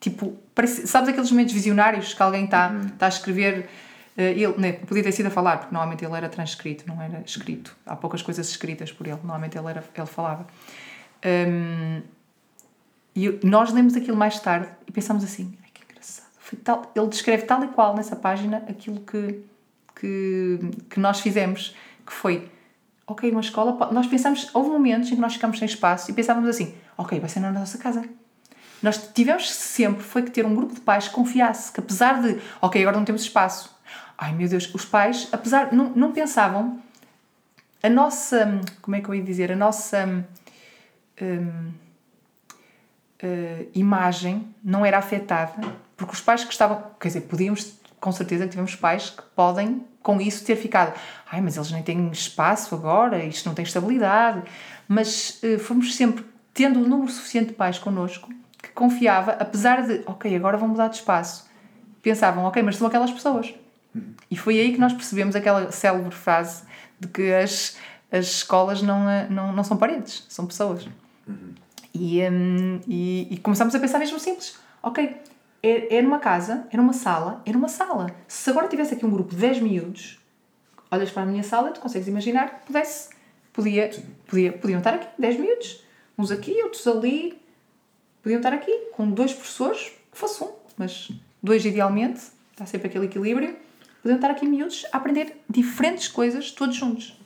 Tipo, parece, sabes aqueles momentos visionários que alguém está uhum. tá a escrever. Uh, ele né, podia ter sido a falar, porque normalmente ele era transcrito, não era escrito. Há poucas coisas escritas por ele, normalmente ele, era, ele falava. Um, e nós lemos aquilo mais tarde e pensamos assim: tal, ele descreve tal e qual nessa página aquilo que, que, que nós fizemos, que foi ok, uma escola. Nós pensamos, houve momentos em que nós ficamos sem espaço e pensávamos assim: ok, vai ser na nossa casa nós tivemos sempre foi que ter um grupo de pais que confiasse, que apesar de, ok, agora não temos espaço. Ai meu Deus, os pais, apesar, não, não pensavam, a nossa, como é que eu ia dizer, a nossa hum, uh, imagem não era afetada, porque os pais que estavam, quer dizer, podíamos com certeza que tivemos pais que podem, com isso, ter ficado. Ai, mas eles nem têm espaço agora, isto não tem estabilidade. Mas uh, fomos sempre tendo um número suficiente de pais connosco que confiava, apesar de, ok, agora vão mudar de espaço. Pensavam, ok, mas são aquelas pessoas. E foi aí que nós percebemos aquela célebre frase de que as, as escolas não, eh, não, não são paredes, são pessoas. Uhum. E, um, e, e começámos a pensar mesmo simples. Ok, é, é numa casa, é numa sala, é numa sala. Se agora tivesse aqui um grupo de 10 miúdos, olhas para a minha sala, tu consegues imaginar que pudesse, podia, podia, podiam estar aqui 10 miúdos, uns aqui, outros ali, podiam estar aqui com dois professores, que fosse um, mas dois idealmente, está sempre aquele equilíbrio, podiam estar aqui miúdos a aprender diferentes coisas todos juntos,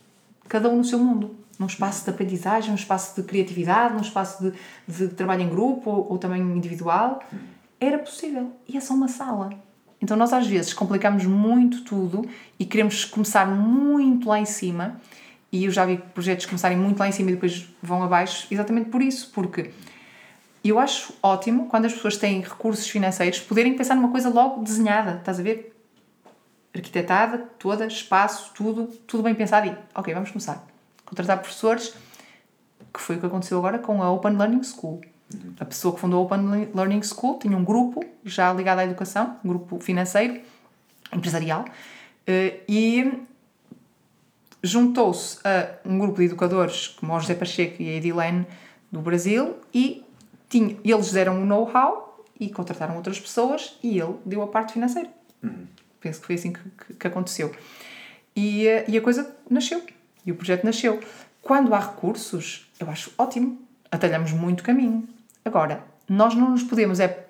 cada um no seu mundo. Num espaço de aprendizagem, num espaço de criatividade, num espaço de, de trabalho em grupo ou, ou também individual era possível. E é só uma sala. Então nós às vezes complicamos muito tudo e queremos começar muito lá em cima. E eu já vi projetos começarem muito lá em cima e depois vão abaixo, exatamente por isso, porque eu acho ótimo quando as pessoas têm recursos financeiros poderem pensar numa coisa logo desenhada, estás a ver? Arquitetada, toda, espaço, tudo, tudo bem pensado e, ok, vamos começar. Contratar professores, que foi o que aconteceu agora com a Open Learning School. A pessoa que fundou a Open Learning School tinha um grupo já ligado à educação, um grupo financeiro, empresarial, eh, e juntou-se a um grupo de educadores como o José Pacheco e a Edilene do Brasil e tinha, eles deram o um know-how e contrataram outras pessoas e ele deu a parte financeira. Uhum. Penso que foi assim que, que, que aconteceu. E, eh, e a coisa nasceu. E o projeto nasceu. Quando há recursos, eu acho ótimo. Atalhamos muito caminho. Agora, nós não nos podemos é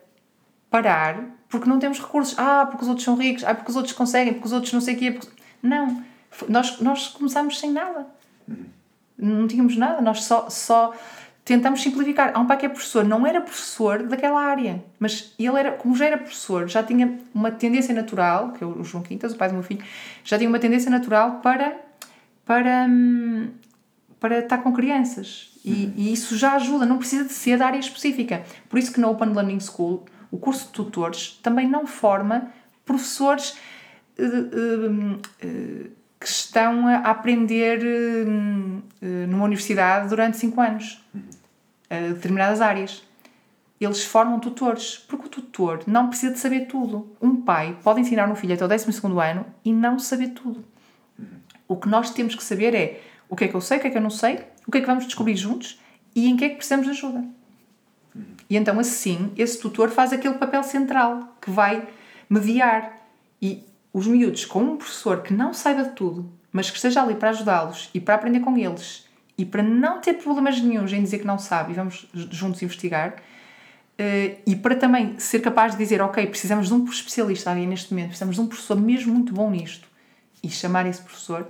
parar porque não temos recursos. Ah, porque os outros são ricos. Ah, porque os outros conseguem. Porque os outros não sei o quê. Porque... Não. Nós, nós começámos sem nada. Não tínhamos nada. Nós só, só tentamos simplificar. Há um pai que é professor. Não era professor daquela área. Mas ele era, como já era professor, já tinha uma tendência natural, que é o João Quintas, o pai do meu filho, já tinha uma tendência natural para, para, hum, para estar com crianças. E, e, isso já ajuda, não precisa de ser da área específica. Por isso que na Open Learning School, o curso de tutores também não forma professores uh, uh, uh, que estão a aprender numa universidade durante 5 anos, determinadas áreas. Eles formam tutores, porque o tutor não precisa de saber tudo. Um pai pode ensinar um filho até o 12 ano e não saber tudo. O que nós temos que saber é o que é que eu sei, o que é que eu não sei, o que é que vamos descobrir juntos e em que é que precisamos de ajuda. E então, assim, esse tutor faz aquele papel central que vai mediar. E os miúdos, com um professor que não saiba de tudo, mas que esteja ali para ajudá-los e para aprender com eles e para não ter problemas nenhums em dizer que não sabe e vamos juntos investigar, Uh, e para também ser capaz de dizer, ok, precisamos de um especialista ali neste momento, precisamos de um professor mesmo muito bom nisto, e chamar esse professor,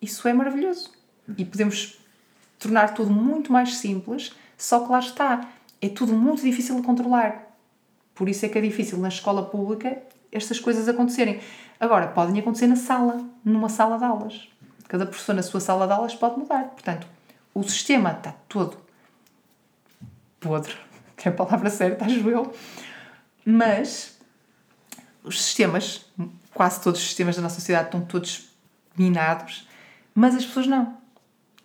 isso é maravilhoso. E podemos tornar tudo muito mais simples, só que lá está, é tudo muito difícil de controlar. Por isso é que é difícil na escola pública estas coisas acontecerem. Agora, podem acontecer na sala, numa sala de aulas. Cada professor na sua sala de aulas pode mudar. Portanto, o sistema está todo podre, que é a palavra certa, acho eu. Mas os sistemas, quase todos os sistemas da nossa sociedade estão todos minados mas as pessoas não.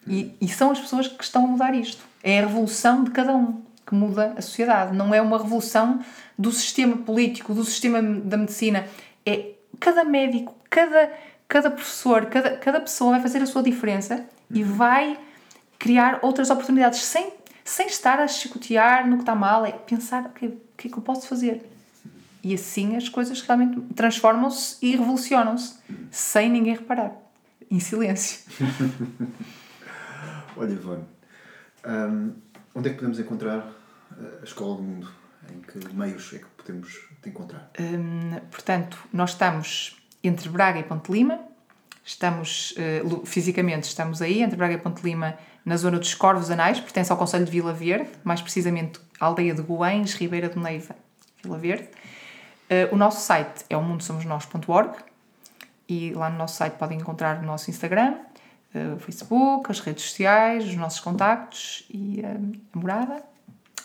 E, e são as pessoas que estão a mudar isto. É a revolução de cada um que muda a sociedade. Não é uma revolução do sistema político, do sistema da medicina. É cada médico, cada, cada professor, cada, cada pessoa vai fazer a sua diferença e vai criar outras oportunidades sem, sem estar a chicotear no que está mal. É pensar o que, o que é que eu posso fazer. E assim as coisas realmente transformam-se e revolucionam-se sem ninguém reparar em silêncio. Olha, Ivone, um, onde é que podemos encontrar a Escola do Mundo? Em que meios é que podemos te encontrar? Um, portanto, nós estamos entre Braga e Ponte Lima. Estamos, uh, fisicamente, estamos aí, entre Braga e Ponte Lima, na zona dos Corvos Anais, pertence ao Conselho de Vila Verde, mais precisamente a aldeia de Goens, Ribeira do Neiva, Vila Verde. Uh, o nosso site é o mundosomosnós.org e lá no nosso site podem encontrar o nosso Instagram, o Facebook, as redes sociais, os nossos contactos e eh, a morada.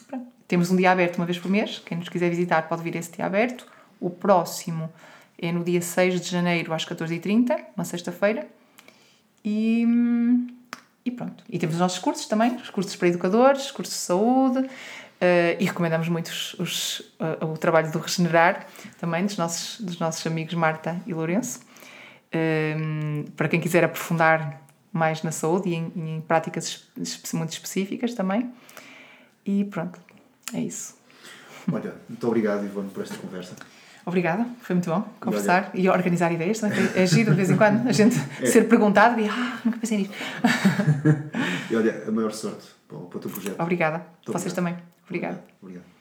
Pronto. Temos um dia aberto uma vez por mês. Quem nos quiser visitar pode vir esse dia aberto. O próximo É no dia 6 de janeiro às 14h30, uma sexta-feira. E, e pronto. E temos os nossos cursos também, os cursos para educadores, cursos de saúde, uh, e recomendamos muito os, os, uh, o trabalho do Regenerar, também dos nossos, dos nossos amigos Marta e Lourenço. Uh, para quem quiser aprofundar mais na saúde e em, em práticas muito específicas também. E pronto, é isso. Olha, muito obrigado, Ivone, por esta conversa. Obrigada, foi muito bom conversar e, e organizar ideias também. É giro de vez em quando a gente é. ser perguntado e ah, nunca pensei nisso. e olha, a maior sorte para o, para o teu projeto. Obrigada, muito vocês obrigado. também. Obrigada. Obrigado. obrigado.